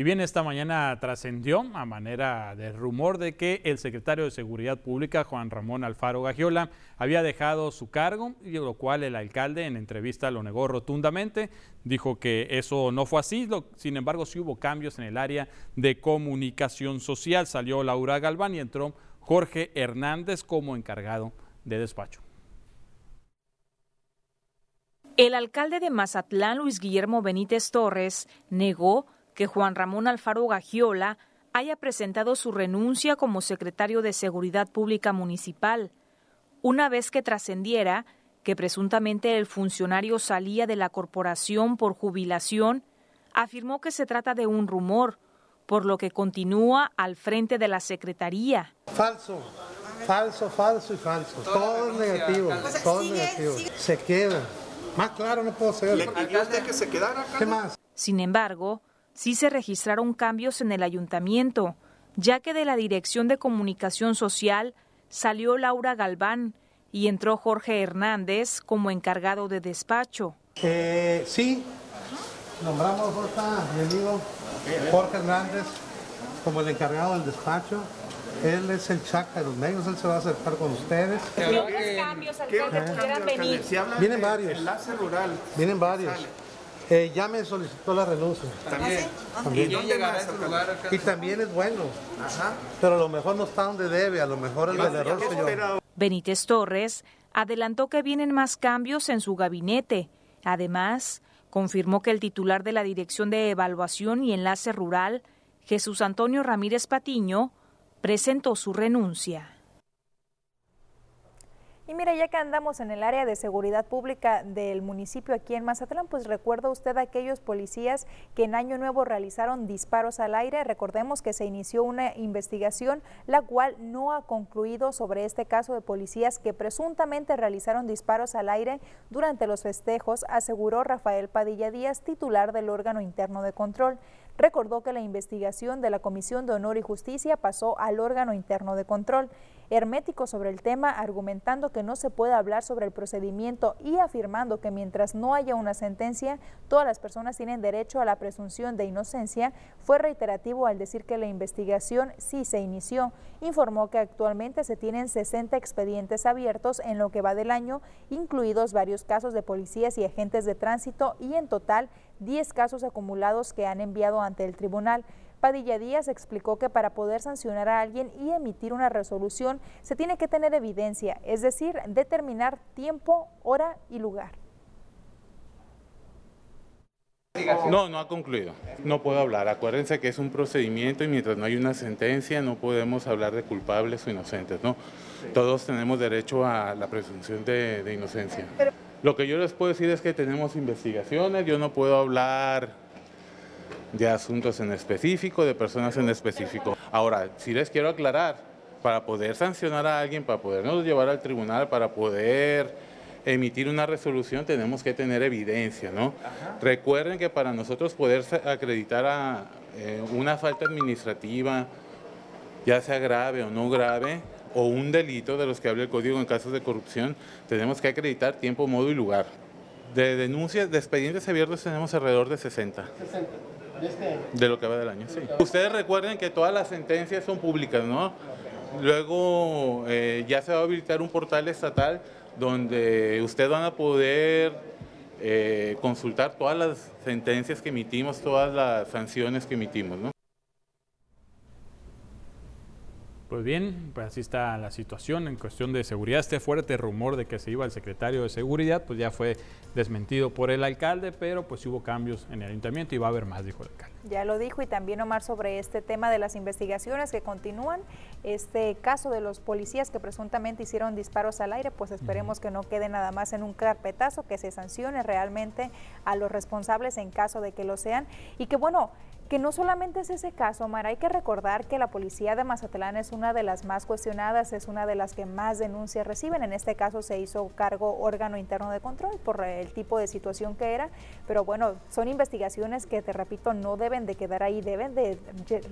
Y bien, esta mañana trascendió a manera de rumor de que el secretario de Seguridad Pública, Juan Ramón Alfaro Gagiola, había dejado su cargo, y lo cual el alcalde en entrevista lo negó rotundamente. Dijo que eso no fue así, sin embargo sí hubo cambios en el área de comunicación social. Salió Laura Galván y entró Jorge Hernández como encargado de despacho. El alcalde de Mazatlán, Luis Guillermo Benítez Torres, negó que Juan Ramón Alfaro Gagiola haya presentado su renuncia como secretario de Seguridad Pública Municipal, una vez que trascendiera que presuntamente el funcionario salía de la corporación por jubilación, afirmó que se trata de un rumor, por lo que continúa al frente de la Secretaría. Falso, falso, falso y falso. Todo es negativo, todo es negativo. Se queda. Más claro no puedo ser. ¿Le pidió usted que se quedara? ¿Qué más? Sin embargo, sí se registraron cambios en el ayuntamiento, ya que de la Dirección de Comunicación Social salió Laura Galván y entró Jorge Hernández como encargado de despacho. Eh, sí, nombramos a mi amigo Jorge Hernández como el encargado del despacho. Él es el chaca de los medios, él se va a acercar con ustedes. ¿Qué cambios, alcalde, pudieran venir? Vienen varios. Enlace rural. Vienen varios. Eh, ya me solicitó la renuncia. También. También. ¿Y a ese lugar? Y también es bueno. Pero a lo mejor no está donde debe, a lo mejor el del error soy yo. Benítez Torres adelantó que vienen más cambios en su gabinete. Además, confirmó que el titular de la Dirección de Evaluación y Enlace Rural, Jesús Antonio Ramírez Patiño, presentó su renuncia. Y mira, ya que andamos en el área de seguridad pública del municipio aquí en Mazatlán, pues recuerda usted a aquellos policías que en Año Nuevo realizaron disparos al aire. Recordemos que se inició una investigación, la cual no ha concluido sobre este caso de policías que presuntamente realizaron disparos al aire durante los festejos, aseguró Rafael Padilla Díaz, titular del órgano interno de control recordó que la investigación de la Comisión de Honor y Justicia pasó al órgano interno de control. Hermético sobre el tema, argumentando que no se puede hablar sobre el procedimiento y afirmando que mientras no haya una sentencia, todas las personas tienen derecho a la presunción de inocencia, fue reiterativo al decir que la investigación sí se inició. Informó que actualmente se tienen 60 expedientes abiertos en lo que va del año, incluidos varios casos de policías y agentes de tránsito y en total 10 casos acumulados que han enviado ante el tribunal. Padilla Díaz explicó que para poder sancionar a alguien y emitir una resolución se tiene que tener evidencia, es decir, determinar tiempo, hora y lugar. No, no ha concluido. No puedo hablar. Acuérdense que es un procedimiento y mientras no hay una sentencia no podemos hablar de culpables o inocentes, ¿no? Todos tenemos derecho a la presunción de, de inocencia. Lo que yo les puedo decir es que tenemos investigaciones, yo no puedo hablar de asuntos en específico, de personas en específico. Ahora, sí les quiero aclarar, para poder sancionar a alguien, para podernos llevar al tribunal, para poder emitir una resolución, tenemos que tener evidencia, ¿no? Recuerden que para nosotros poder acreditar a eh, una falta administrativa, ya sea grave o no grave, o un delito de los que habla el código en casos de corrupción, tenemos que acreditar tiempo, modo y lugar. De denuncias, de expedientes abiertos tenemos alrededor de 60. 60. ¿De este año? De lo que va del año, sí. Ustedes recuerden que todas las sentencias son públicas, ¿no? Luego eh, ya se va a habilitar un portal estatal donde ustedes van a poder eh, consultar todas las sentencias que emitimos, todas las sanciones que emitimos, ¿no? Pues bien, pues así está la situación en cuestión de seguridad. Este fuerte rumor de que se iba el secretario de seguridad, pues ya fue desmentido por el alcalde, pero pues hubo cambios en el ayuntamiento y va a haber más, dijo el alcalde. Ya lo dijo y también Omar sobre este tema de las investigaciones que continúan, este caso de los policías que presuntamente hicieron disparos al aire, pues esperemos que no quede nada más en un carpetazo, que se sancione realmente a los responsables en caso de que lo sean y que bueno, que no solamente es ese caso, Omar, hay que recordar que la policía de Mazatlán es una de las más cuestionadas, es una de las que más denuncias reciben. En este caso se hizo cargo órgano interno de control por el tipo de situación que era, pero bueno, son investigaciones que, te repito, no deben de quedar ahí, deben de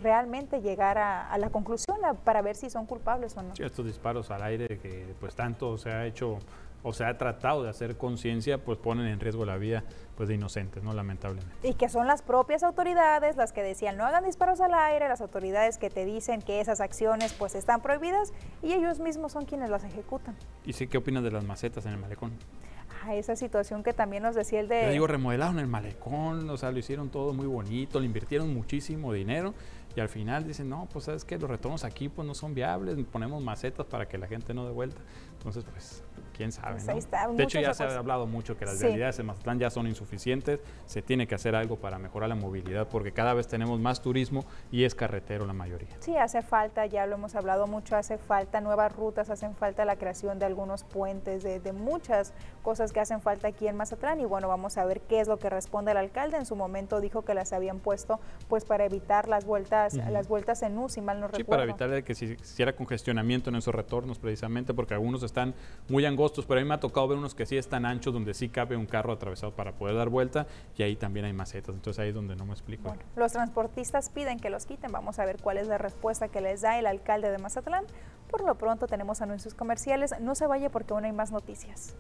realmente llegar a, la conclusión para ver si son culpables o no. Estos disparos al aire que pues tanto se ha hecho o se ha tratado de hacer conciencia, pues ponen en riesgo la vida pues, de inocentes, ¿no? Lamentablemente. Y que son las propias autoridades las que decían no hagan disparos al aire, las autoridades que te dicen que esas acciones pues están prohibidas y ellos mismos son quienes las ejecutan. ¿Y sí qué opinas de las macetas en el malecón? Ah, esa situación que también nos decía el de... Yo digo, remodelaron el malecón, o sea, lo hicieron todo muy bonito, le invirtieron muchísimo dinero y al final dicen, no, pues sabes que los retornos aquí pues no son viables, ponemos macetas para que la gente no dé vuelta. Entonces, pues quién sabe. Pues ¿no? ahí está, de hecho, ya se ha hablado mucho que las Sí. vialidades en Mazatlán ya son insuficientes. Se tiene que hacer algo para mejorar la movilidad porque cada vez tenemos más turismo y es carretero la mayoría. Sí, hace falta, ya lo hemos hablado mucho, hace falta nuevas rutas, hacen falta la creación de algunos puentes, de, de muchas cosas que hacen falta aquí en Mazatlán y bueno, vamos a ver qué es lo que responde el alcalde. En su momento dijo que las habían puesto pues para evitar las vueltas, las vueltas en U, si mal no Sí, recuerdo. para evitar de que se hiciera congestionamiento en esos retornos precisamente, porque algunos están muy angostos, pero a mí me ha tocado ver unos que sí están anchos, donde sí cabe un carro atravesado para poder dar vuelta, y ahí también hay macetas, entonces ahí es donde no me explico. Los transportistas piden que los quiten. Vamos a ver cuál es la respuesta que les da el alcalde de Mazatlán. Por lo pronto tenemos anuncios comerciales. No se vaya porque aún hay más noticias.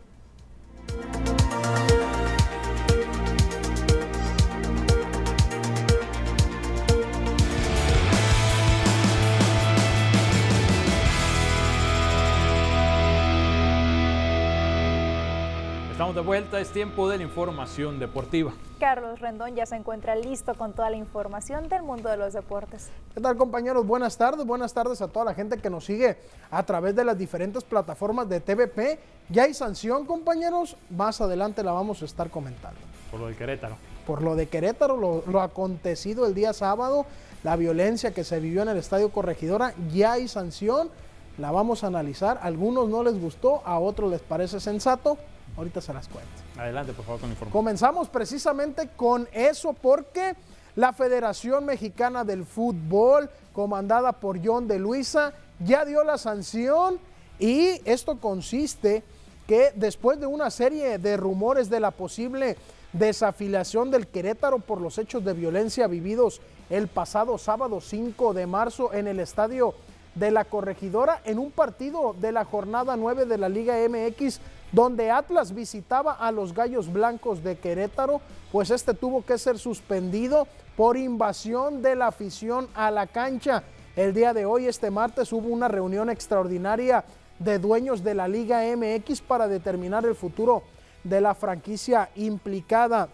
Estamos de vuelta, es tiempo de la información deportiva. Carlos Rendón ya se encuentra listo con toda la información del mundo de los deportes. ¿Qué tal compañeros? Buenas tardes, buenas tardes a toda la gente que nos sigue a través de las diferentes plataformas de TVP. Ya hay sanción compañeros, más adelante la vamos a estar comentando. Por lo del Querétaro. Por lo de Querétaro, lo, lo acontecido el día sábado, la violencia que se vivió en el Estadio Corregidora, ya hay sanción, la vamos a analizar. A algunos no les gustó, a otros les parece sensato. Ahorita se las cuento. Adelante, por favor, con la información. Comenzamos precisamente con eso porque la Federación Mexicana del Fútbol, comandada por John de Luisa, ya dio la sanción y esto consiste que después de una serie de rumores de la posible desafiliación del Querétaro por los hechos de violencia vividos el pasado sábado 5 de marzo en el estadio de la Corregidora en un partido de la jornada 9 de la Liga MX donde Atlas visitaba a los Gallos Blancos de Querétaro, pues este tuvo que ser suspendido por invasión de la afición a la cancha. El día de hoy, este martes, hubo una reunión extraordinaria de dueños de la Liga MX para determinar el futuro de la franquicia implicada.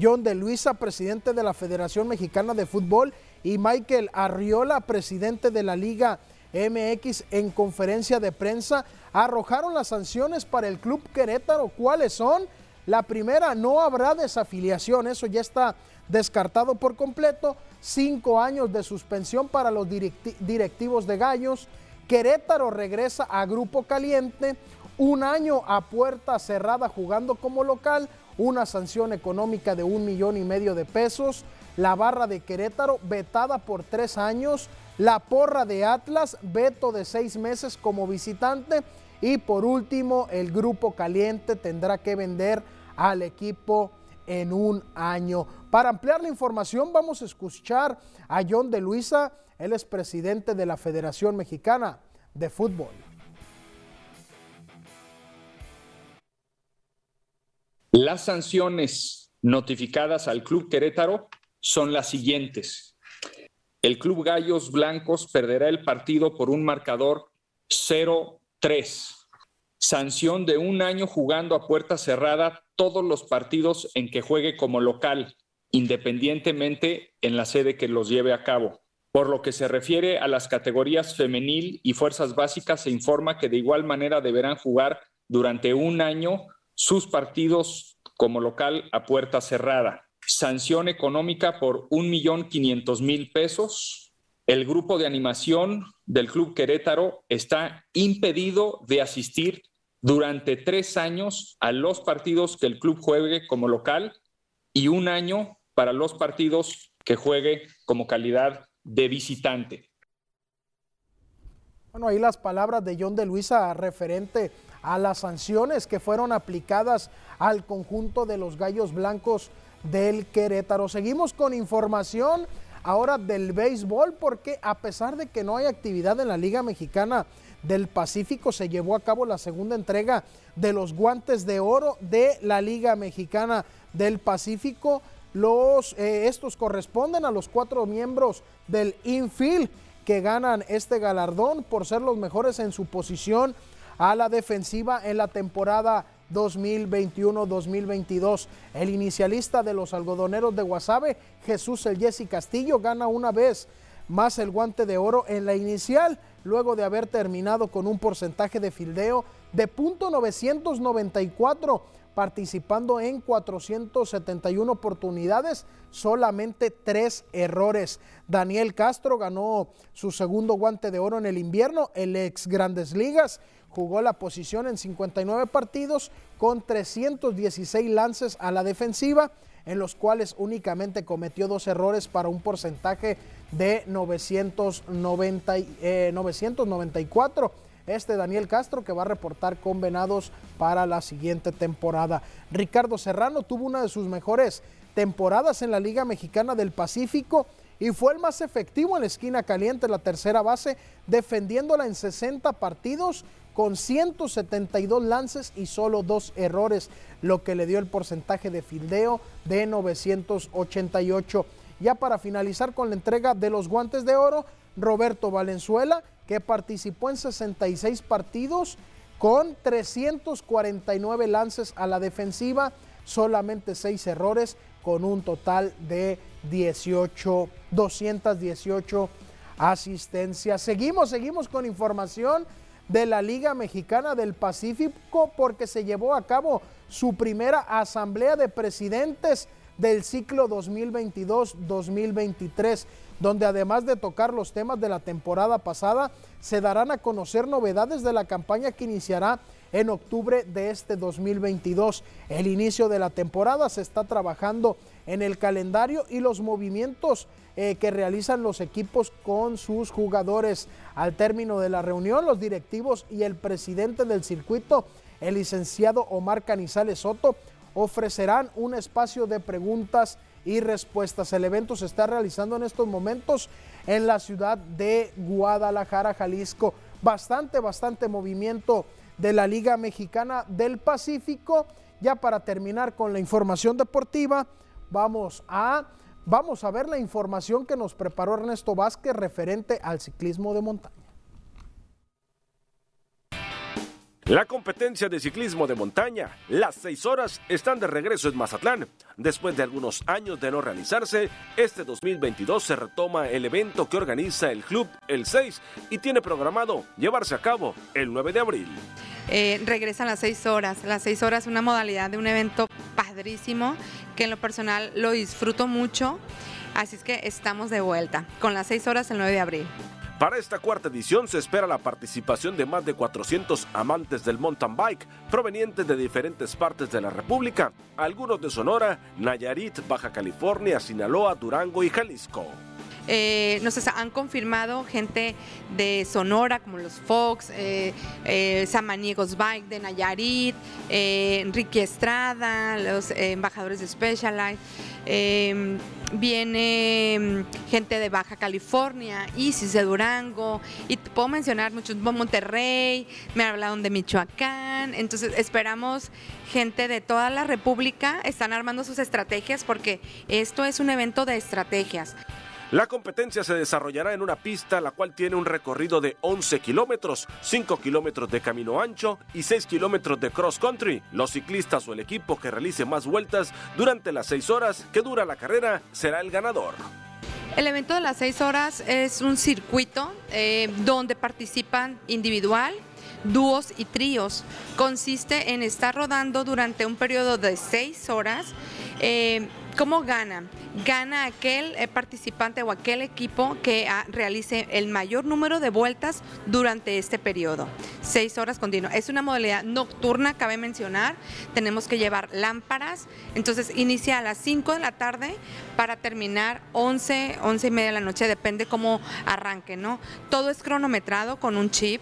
John de Luisa, presidente de la Federación Mexicana de Fútbol, y Michael Arriola, presidente de la Liga MX, en conferencia de prensa, arrojaron las sanciones para el Club Querétaro. ¿Cuáles son? La primera, no habrá desafiliación, eso ya está descartado por completo. Cinco años de suspensión para los directi- directivos de Gallos. Querétaro regresa a Grupo Caliente. Un año a puerta cerrada jugando como local. Una sanción económica de un millón y medio de pesos. La barra de Querétaro vetada por tres años. La porra de Atlas, veto de seis meses como visitante. Y por último, el Grupo Caliente tendrá que vender al equipo en un año. Para ampliar la información vamos a escuchar a John de Luisa, él es presidente de la Federación Mexicana de Fútbol. Las sanciones notificadas al Club Querétaro son las siguientes. El Club Gallos Blancos perderá el partido por un marcador 0-3. Sanción de un año jugando a puerta cerrada todos los partidos en que juegue como local, independientemente en la sede que los lleve a cabo. Por lo que se refiere a las categorías femenil y fuerzas básicas, se informa que de igual manera deberán jugar durante un año sus partidos como local a puerta cerrada. Sanción económica por un millón quinientos mil pesos. El grupo de animación del Club Querétaro está impedido de asistir durante tres años a los partidos que el club juegue como local y un año para los partidos que juegue como calidad de visitante. Bueno, ahí las palabras de John de Luisa referente a las sanciones que fueron aplicadas al conjunto de los Gallos Blancos del Querétaro. Seguimos con información ahora del béisbol porque a pesar de que no hay actividad en la Liga Mexicana del Pacífico, se llevó a cabo la segunda entrega de los guantes de oro de la Liga Mexicana del Pacífico. Los, eh, estos corresponden a los cuatro miembros del infield que ganan este galardón por ser los mejores en su posición a la defensiva en la temporada 2021-2022. El inicialista de los algodoneros de Guasave, Jesús El Jesse Castillo, gana una vez más el guante de oro en la inicial, luego de haber terminado con un porcentaje de fildeo de .994 participando en 471 oportunidades, solamente tres errores. Daniel Castro ganó su segundo guante de oro en el invierno, el ex Grandes Ligas, jugó la posición en 59 partidos con 316 lances a la defensiva, en los cuales únicamente cometió dos errores para un porcentaje de 990, 994 este Daniel Castro que va a reportar con Venados para la siguiente temporada. Ricardo Serrano tuvo una de sus mejores temporadas en la Liga Mexicana del Pacífico y fue el más efectivo en la esquina caliente, la tercera base, defendiéndola en 60 partidos con 172 lances y solo dos errores, lo que le dio el porcentaje de fildeo de 988. Ya para finalizar con la entrega de los guantes de oro, Roberto Valenzuela que participó en 66 partidos con 349 lances a la defensiva, solamente 6 errores con un total de 18, 218 asistencias. Seguimos, seguimos con información de la Liga Mexicana del Pacífico porque se llevó a cabo su primera asamblea de presidentes del ciclo 2022-2023 donde además de tocar los temas de la temporada pasada, se darán a conocer novedades de la campaña que iniciará en octubre de este 2022. El inicio de la temporada se está trabajando en el calendario y los movimientos eh, que realizan los equipos con sus jugadores. Al término de la reunión, los directivos y el presidente del circuito, el licenciado Omar Canizales Soto, ofrecerán un espacio de preguntas y respuestas. El evento se está realizando en estos momentos en la ciudad de Guadalajara, Jalisco. Bastante, bastante movimiento de la Liga Mexicana del Pacífico. Ya para terminar con la información deportiva, vamos a, vamos a ver la información que nos preparó Ernesto Vázquez referente al ciclismo de montaña. La competencia de ciclismo de montaña, las seis horas, están de regreso en Mazatlán. Después de algunos años de no realizarse, este 2022 se retoma el evento que organiza el club el 6 y tiene programado llevarse a cabo el 9 de abril. Eh, regresan las seis horas. Las seis horas, una modalidad de un evento padrísimo que en lo personal lo disfruto mucho. Así es que estamos de vuelta con las seis horas el 9 de abril. Para esta cuarta edición se espera la participación de más de 400 amantes del mountain bike provenientes de diferentes partes de la República, algunos de Sonora, Nayarit, Baja California, Sinaloa, Durango y Jalisco. Eh, nos han confirmado gente de Sonora, como los Fox, eh, eh, Samaniegos Bike de Nayarit, eh, Enrique Estrada, los embajadores de Specialized. viene mm, gente de Baja California, Isis de Durango, y puedo mencionar muchos, Monterrey, me hablaron de Michoacán, entonces esperamos gente de toda la República, están armando sus estrategias porque esto es un evento de estrategias. La competencia se desarrollará en una pista la cual tiene un recorrido de 11 kilómetros, 5 kilómetros de camino ancho y 6 kilómetros de cross country. Los ciclistas o el equipo que realice más vueltas durante las 6 horas que dura la carrera será el ganador. El evento de las 6 horas es un circuito eh, donde participan individual, dúos y tríos. Consiste en estar rodando durante un periodo de 6 horas. Eh, ¿Cómo gana? Gana aquel eh, participante o aquel equipo que ah, realice el mayor número de vueltas durante este periodo. Seis horas continuas. Es una modalidad nocturna, cabe mencionar. Tenemos que llevar lámparas. Entonces inicia a las 5 de la tarde para terminar 11, 11 y media de la noche, depende cómo arranque, ¿no? Todo es cronometrado con un chip.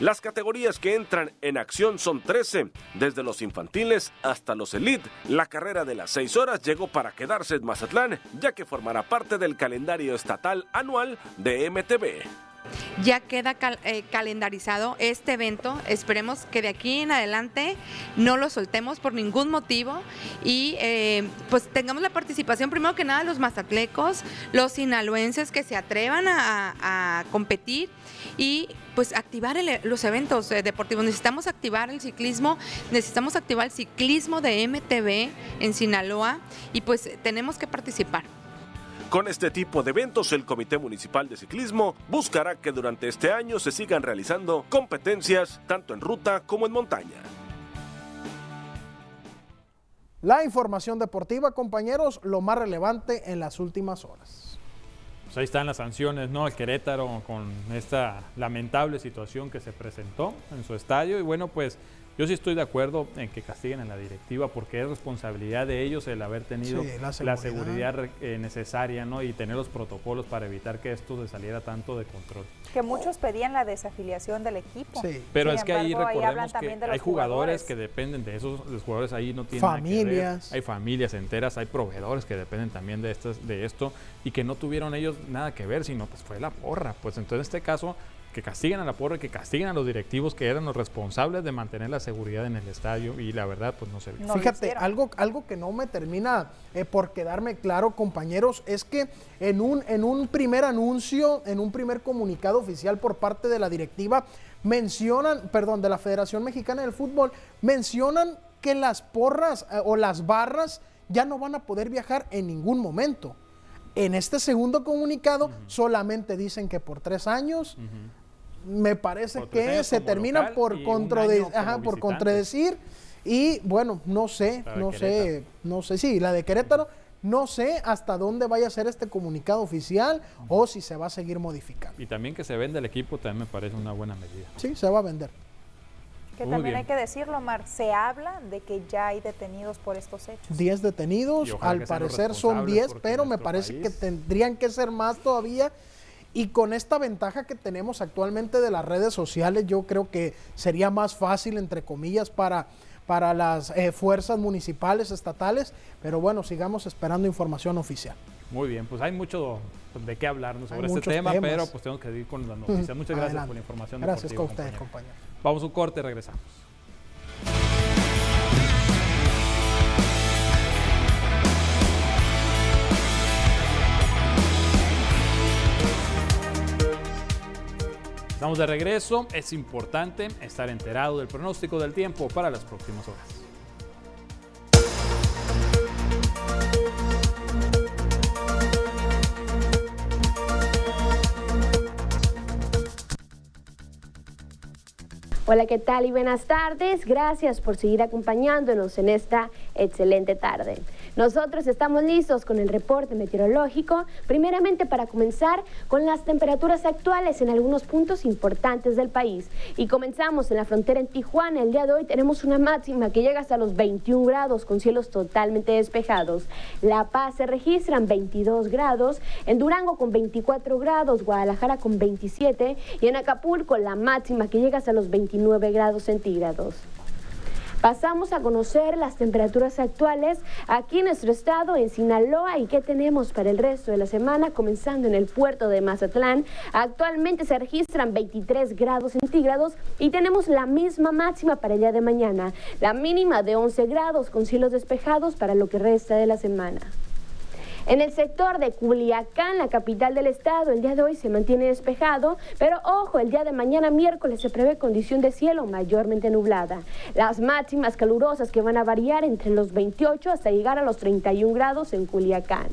Las categorías que entran en acción son 13, desde los infantiles hasta los elite. La carrera de las 6 horas llegó para quedarse en Mazatlán, ya que formará parte del calendario estatal anual de MTV. Ya queda eh, calendarizado este evento. Esperemos que de aquí en adelante no lo soltemos por ningún motivo y eh, pues tengamos la participación primero que nada de los mazatlecos, los sinaloenses que se atrevan a competir y pues activar los eventos eh, deportivos. Necesitamos activar el ciclismo, necesitamos activar el ciclismo de MTV en Sinaloa y pues tenemos que participar. Con este tipo de eventos, el Comité Municipal de Ciclismo buscará que durante este año se sigan realizando competencias tanto en ruta como en montaña. La información deportiva, compañeros, lo más relevante en las últimas horas. Pues ahí están las sanciones, ¿no? El Querétaro con esta lamentable situación que se presentó en su estadio. Y bueno, pues yo sí estoy de acuerdo en que castiguen a la directiva porque es responsabilidad de ellos el haber tenido Sí, la la seguridad. eh, necesaria ¿no? y tener los protocolos para evitar que esto se saliera tanto de control. Que muchos pedían la desafiliación del equipo. Pero Sin es que ahí recordemos que hay jugadores, que dependen de esos, los jugadores ahí no tienen nada que ver. Familias. Hay familias enteras, hay proveedores que dependen también de, estas, de esto y que no tuvieron ellos nada que ver, sino pues fue la porra. Pues entonces en este caso que castiguen a la porra y que castiguen a los directivos que eran los responsables de mantener la seguridad en el estadio y la verdad pues no se vio. Fíjate, algo, algo que no me termina eh, por quedarme claro, compañeros, es que en un, en un primer anuncio, en un primer comunicado oficial por parte de la directiva, mencionan, perdón, de la Federación Mexicana del Fútbol, mencionan que las porras eh, o las barras ya no van a poder viajar en ningún momento. En este segundo comunicado solamente dicen que por tres años, me parece que se termina por, contrade- ajá, por contradecir. Y bueno, no sé, no sé, no sé, sí, la de Querétaro, no sé hasta dónde vaya a ser este comunicado oficial o si se va a seguir modificando. Y también que se venda el equipo también me parece una buena medida. Sí, se va a vender. Que Muy también bien. hay que decirlo, Omar, se habla de que ya hay detenidos por estos hechos. 10 detenidos, al parecer son responsables 10, porque pero me parece que tendrían que ser más todavía. Y con esta ventaja que tenemos actualmente de las redes sociales, yo creo que sería más fácil, entre comillas, para, para las eh, fuerzas municipales, estatales. Pero bueno, sigamos esperando información oficial. Muy bien, pues hay mucho de qué hablarnos sobre este tema, temas. pero pues tenemos que ir con las noticias. Muchas gracias por la información. Gracias con deportiva, ustedes, compañero. compañero. Vamos a un corte, regresamos. De regreso. Es importante estar enterado del pronóstico del tiempo para las próximas horas. Hola, ¿qué tal y buenas tardes? Gracias por seguir acompañándonos en esta excelente tarde. Nosotros estamos listos con el reporte meteorológico, primeramente para comenzar con las temperaturas actuales en algunos puntos importantes del país. Y comenzamos en la frontera en Tijuana. El día de hoy tenemos una máxima que llega hasta los 21 grados con cielos totalmente despejados. La Paz se registran 22 grados, en Durango con 24 grados, Guadalajara con 27 y en Acapulco la máxima que llega hasta los 29 grados centígrados. Pasamos a conocer las temperaturas actuales aquí en nuestro estado, en Sinaloa, y qué tenemos para el resto de la semana, comenzando en el puerto de Mazatlán. Actualmente se registran 23 grados centígrados y tenemos la misma máxima para el día de mañana, la mínima de 11 grados con cielos despejados para lo que resta de la semana. En el sector de Culiacán, la capital del estado, el día de hoy se mantiene despejado, pero ojo, el día de mañana miércoles se prevé condición de cielo mayormente nublada. Las máximas calurosas que van a variar entre los 28 hasta llegar a los 31 grados en Culiacán.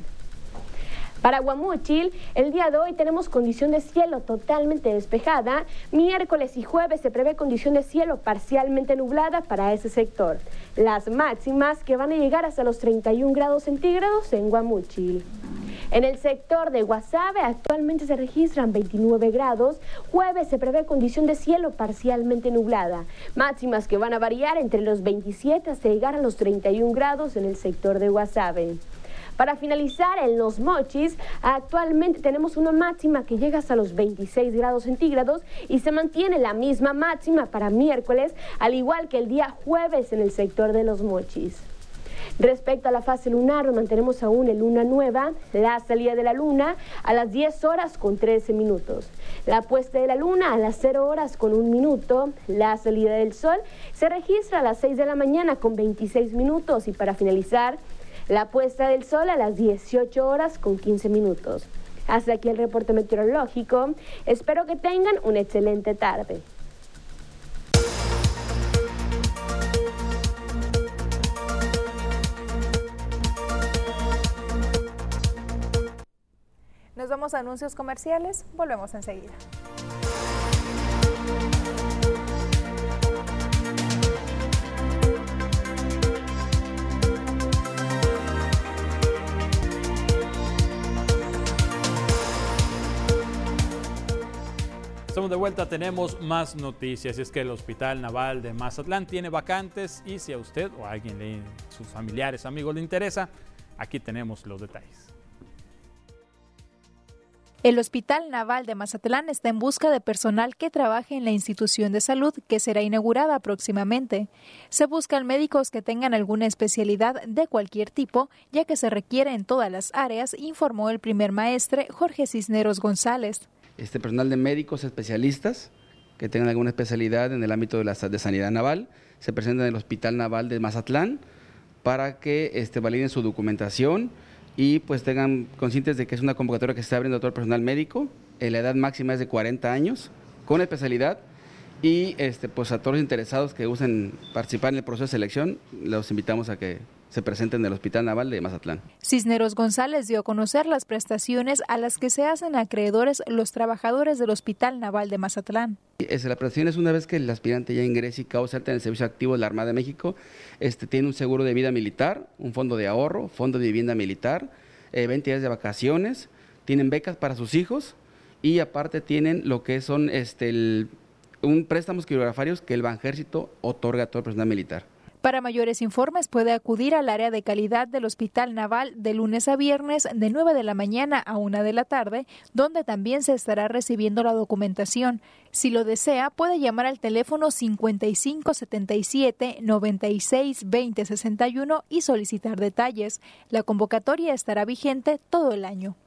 Para Guamúchil, el día de hoy tenemos condición de cielo totalmente despejada. Miércoles y jueves se prevé condición de cielo parcialmente nublada para ese sector. Las máximas que van a llegar hasta los 31 grados centígrados en Guamúchil. En el sector de Guasave actualmente se registran 29 grados. Jueves se prevé condición de cielo parcialmente nublada. Máximas que van a variar entre los 27 hasta llegar a los 31 grados en el sector de Guasave. Para finalizar, en Los Mochis, actualmente tenemos una máxima que llega hasta los 26 grados centígrados y se mantiene la misma máxima para miércoles, al igual que el día jueves en el sector de Los Mochis. Respecto a la fase lunar, mantenemos aún en luna nueva, la salida de la luna a las 10 horas con 13 minutos, la puesta de la luna a las 0 horas con 1 minuto, la salida del sol se registra a las 6 de la mañana con 26 minutos y para finalizar, la puesta del sol a las 18 horas con 15 minutos. Hasta aquí el reporte meteorológico. Espero que tengan una excelente tarde. vamos a anuncios comerciales, volvemos enseguida. Estamos de vuelta, tenemos más noticias. Es que el Hospital Naval de Mazatlán tiene vacantes y si a usted o a alguien de sus familiares, amigos le interesa, aquí tenemos los detalles. El Hospital Naval de Mazatlán está en busca de personal que trabaje en la institución de salud que será inaugurada próximamente. Se buscan médicos que tengan alguna especialidad de cualquier tipo, ya que se requiere en todas las áreas, informó el primer maestre Jorge Cisneros González este personal de médicos especialistas que tengan alguna especialidad en el ámbito de, la, de sanidad naval, se presentan en el Hospital Naval de Mazatlán para que este, validen su documentación y pues tengan conscientes de que es una convocatoria que se está abriendo a todo el personal médico, eh, la edad máxima es de 40 años, con especialidad, y este, pues a todos los interesados que gusten participar en el proceso de selección, los invitamos a que se presenten en el Hospital Naval de Mazatlán. Cisneros González dio a conocer las prestaciones a las que se hacen acreedores los trabajadores del Hospital Naval de Mazatlán. la prestación es una vez que el aspirante ya ingrese y causa en el servicio activo de la Armada de México, este, tiene un seguro de vida militar, un fondo de ahorro, fondo de vivienda militar, 20 eh, días de vacaciones, tienen becas para sus hijos y aparte tienen lo que son este, un préstamos quirografarios que el Banjército otorga a todo el personal militar. Para mayores informes puede acudir al área de calidad del Hospital Naval de lunes a viernes de 9 de la mañana a 1 de la tarde, donde también se estará recibiendo la documentación. Si lo desea, puede llamar al teléfono 5577 96 20 61 y solicitar detalles. La convocatoria estará vigente todo el año.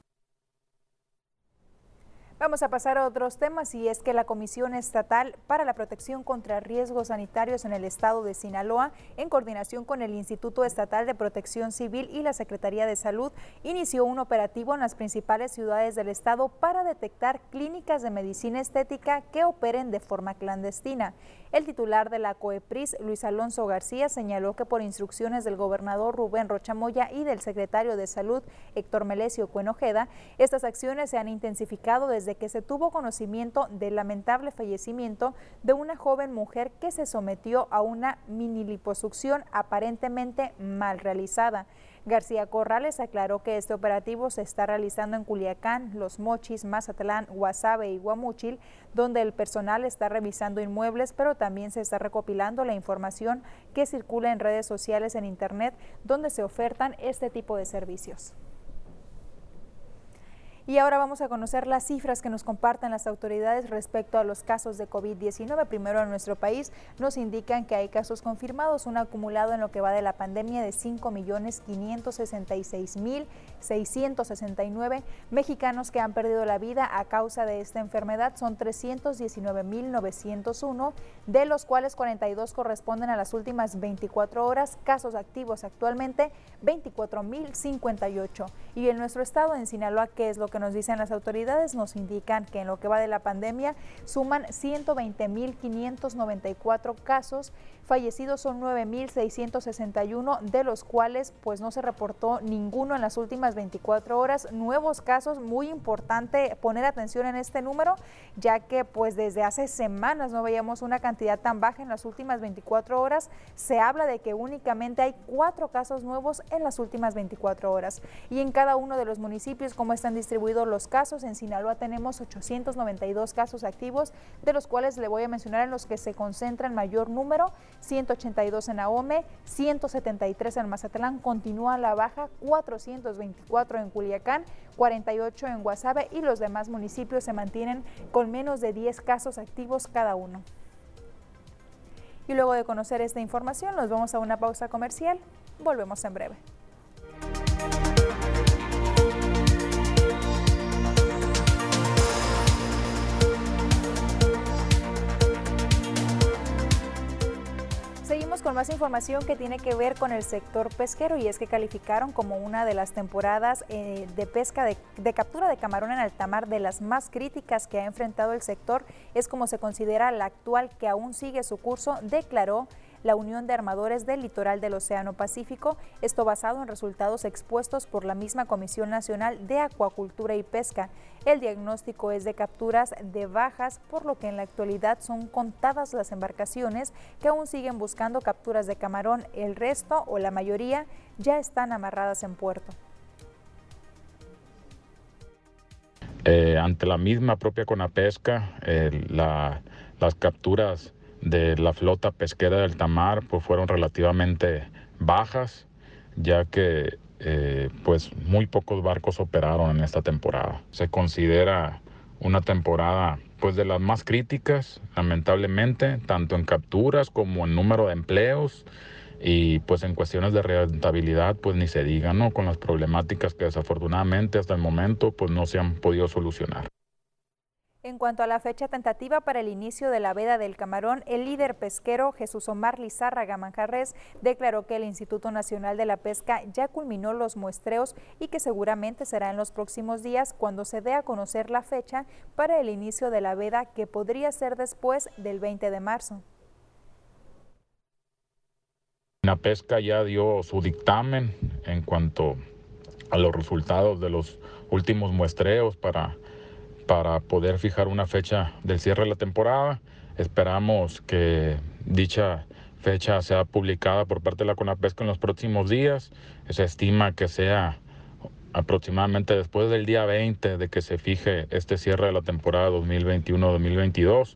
Vamos a pasar a otros temas y es que la Comisión Estatal para la Protección contra Riesgos Sanitarios en el Estado de Sinaloa, en coordinación con el Instituto Estatal de Protección Civil y la Secretaría de Salud, inició un operativo en las principales ciudades del Estado para detectar clínicas de medicina estética que operen de forma clandestina. El titular de la COEPRIS, Luis Alonso García, señaló que por instrucciones del gobernador Rubén Rochamoya y del secretario de Salud, Héctor Melesio Cuenojeda, estas acciones se han intensificado desde que se tuvo conocimiento del lamentable fallecimiento de una joven mujer que se sometió a una mini liposucción aparentemente mal realizada. García Corrales aclaró que este operativo se está realizando en Culiacán, Los Mochis, Mazatlán, Guasave y Guamúchil, donde el personal está revisando inmuebles, pero también se está recopilando la información que circula en redes sociales en Internet, donde se ofertan este tipo de servicios. Y ahora vamos a conocer las cifras que nos comparten las autoridades respecto a los casos de COVID-19. Primero en nuestro país nos indican que hay casos confirmados, un acumulado en lo que va de la pandemia de 5.566.669 mexicanos que han perdido la vida a causa de esta enfermedad. Son 319.901, de los cuales 42 corresponden a las últimas 24 horas. Casos activos actualmente 24.058. Y en nuestro estado, en Sinaloa, ¿qué es lo que nos dicen las autoridades, nos indican que en lo que va de la pandemia suman 120.594 casos, fallecidos son 9.661, de los cuales pues no se reportó ninguno en las últimas 24 horas. Nuevos casos, muy importante poner atención en este número, ya que pues desde hace semanas no veíamos una cantidad tan baja en las últimas 24 horas. Se habla de que únicamente hay cuatro casos nuevos en las últimas 24 horas. Y en cada uno de los municipios, como están distribuidos los casos, en Sinaloa tenemos 892 casos activos, de los cuales le voy a mencionar en los que se concentra el mayor número, 182 en Ahome, 173 en Mazatlán, continúa la baja, 424 en Culiacán, 48 en Guasave y los demás municipios se mantienen con menos de 10 casos activos cada uno. Y luego de conocer esta información, nos vamos a una pausa comercial. Volvemos en breve. Seguimos con más información que tiene que ver con el sector pesquero y es que calificaron como una de las temporadas eh, de pesca de, de, captura de camarón en alta mar de las más críticas que ha enfrentado el sector. Es como se considera la actual que aún sigue su curso, declaró la Unión de Armadores del Litoral del Océano Pacífico, esto basado en resultados expuestos por la misma Comisión Nacional de Acuacultura y Pesca. El diagnóstico es de capturas de bajas, por lo que en la actualidad son contadas las embarcaciones que aún siguen buscando capturas de camarón. El resto o la mayoría ya están amarradas en puerto. Eh, ante la misma propia Conapesca, eh, las capturas de la flota pesquera del Tamar pues, fueron relativamente bajas, ya que eh, pues, muy pocos barcos operaron en esta temporada. Se considera una temporada pues, de las más críticas, lamentablemente, tanto en capturas como en número de empleos y pues en cuestiones de rentabilidad pues ni se diga, ¿no? Con las problemáticas que desafortunadamente hasta el momento pues no se han podido solucionar. En cuanto a la fecha tentativa para el inicio de la veda del camarón, el líder pesquero Jesús Omar Lizárraga Manjarres declaró que el Instituto Nacional de la Pesca ya culminó los muestreos y que seguramente será en los próximos días cuando se dé a conocer la fecha para el inicio de la veda que podría ser después del 20 de marzo. La pesca ya dio su dictamen en cuanto a los resultados de los últimos muestreos para, para poder fijar una fecha del cierre de la temporada. Esperamos que dicha fecha sea publicada por parte de la CONAPESCA en los próximos días. Se estima que sea aproximadamente después del día 20 de que se fije este cierre de la temporada 2021-2022.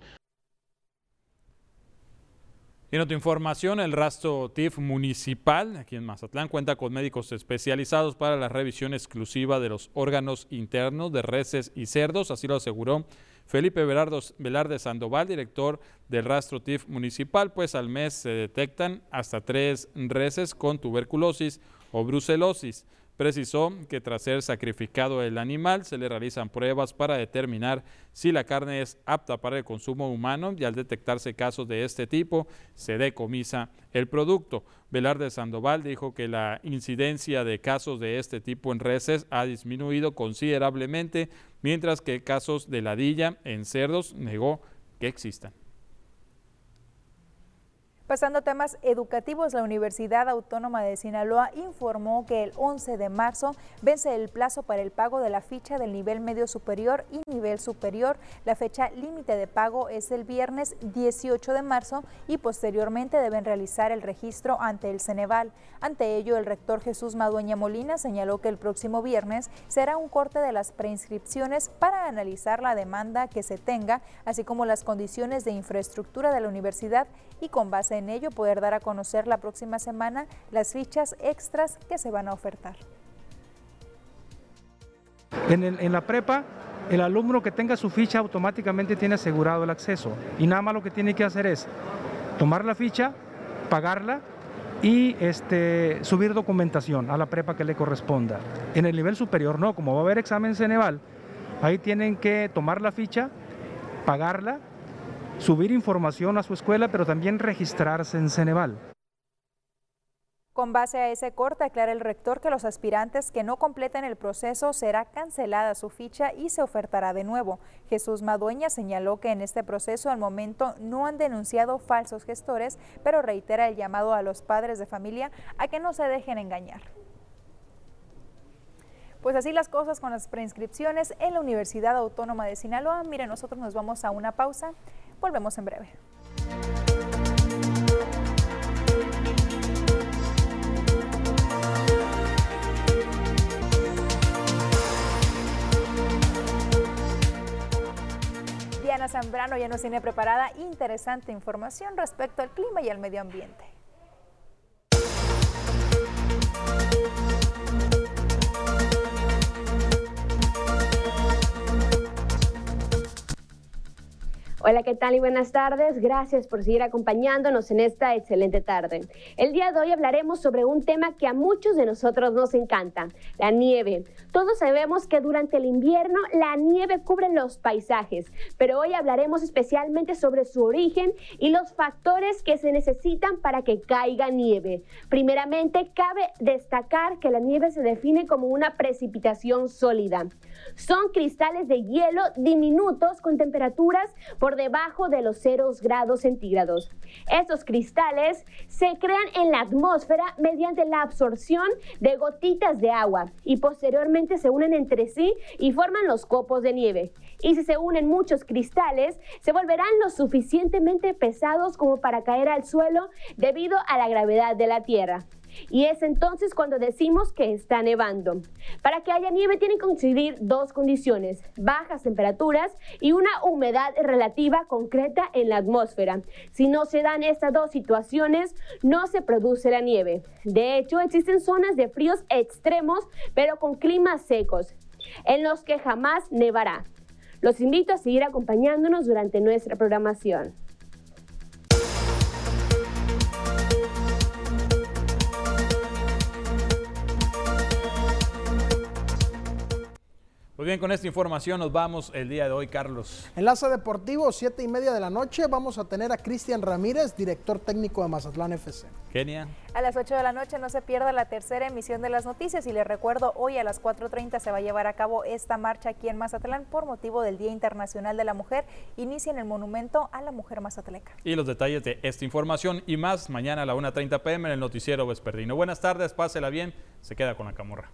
En otra información, el rastro TIF municipal aquí en Mazatlán cuenta con médicos especializados para la revisión exclusiva de los órganos internos de reses y cerdos, así lo aseguró Felipe Velarde Sandoval, director del rastro TIF municipal, pues al mes se detectan hasta tres reses con tuberculosis o brucelosis. Precisó que tras ser sacrificado el animal se le realizan pruebas para determinar si la carne es apta para el consumo humano y al detectarse casos de este tipo se decomisa el producto. Velarde Sandoval dijo que la incidencia de casos de este tipo en reses ha disminuido considerablemente, mientras que casos de ladilla en cerdos negó que existan. Pasando a temas educativos, la Universidad Autónoma de Sinaloa informó que el 11 de marzo vence el plazo para el pago de la ficha del nivel medio superior y nivel superior. La fecha límite de pago es el viernes 18 de marzo y posteriormente deben realizar el registro ante el Ceneval. Ante ello, el rector Jesús Madueña Molina señaló que el próximo viernes será un corte de las preinscripciones para analizar la demanda que se tenga, así como las condiciones de infraestructura de la universidad y con base en ello poder dar a conocer la próxima semana las fichas extras que se van a ofertar. En, la prepa, el alumno que tenga su ficha automáticamente tiene asegurado el acceso y nada más lo que tiene que hacer es tomar la ficha, pagarla y este, subir documentación a la prepa que le corresponda. En el nivel superior no, como va a haber examen Ceneval, ahí tienen que tomar la ficha, pagarla subir información a su escuela, pero también registrarse en Ceneval. Con base a ese corte, aclara el rector que los aspirantes que no completen el proceso será cancelada su ficha y se ofertará de nuevo. Jesús Madueña señaló que en este proceso al momento no han denunciado falsos gestores, pero reitera el llamado a los padres de familia a que no se dejen engañar. Pues así las cosas con las preinscripciones en la Universidad Autónoma de Sinaloa. Mire, nosotros nos vamos a una pausa. Volvemos en breve. Diana Zambrano ya nos tiene preparada interesante información respecto al clima y al medio ambiente. Hola, ¿qué tal y buenas tardes? Gracias por seguir acompañándonos en esta excelente tarde. El día de hoy hablaremos sobre un tema que a muchos de nosotros nos encanta, la nieve. Todos sabemos que durante el invierno la nieve cubre los paisajes, pero hoy hablaremos especialmente sobre su origen y los factores que se necesitan para que caiga nieve. Primeramente, cabe destacar que la nieve se define como una precipitación sólida. Son cristales de hielo diminutos con temperaturas por debajo de los 0 grados centígrados. Estos cristales se crean en la atmósfera mediante la absorción de gotitas de agua y posteriormente se unen entre sí y forman los copos de nieve. Y si se unen muchos cristales, se volverán lo suficientemente pesados como para caer al suelo debido a la gravedad de la Tierra. Y es entonces cuando decimos que está nevando. Para que haya nieve tienen que coincidir dos condiciones, bajas temperaturas y una humedad relativa concreta en la atmósfera. Si no se dan estas dos situaciones, no se produce la nieve. De hecho, existen zonas de fríos extremos, pero con climas secos, en los que jamás nevará. Los invito a seguir acompañándonos durante nuestra programación. Pues bien, con esta información nos vamos el día de hoy, Carlos. Enlace Deportivo, siete y media de la noche. Vamos a tener a Cristian Ramírez, director técnico de Mazatlán FC. Kenia. A las 8 de la noche no se pierda la tercera emisión de las noticias y les recuerdo, hoy a las 4.30 se va a llevar a cabo esta marcha aquí en Mazatlán por motivo del Día Internacional de la Mujer. Inicia en el Monumento a la Mujer Mazatleca. Y los detalles de esta información y más mañana a la 1.30 pm en el Noticiero Vespertino. Buenas tardes, pásela bien, se queda con la camorra.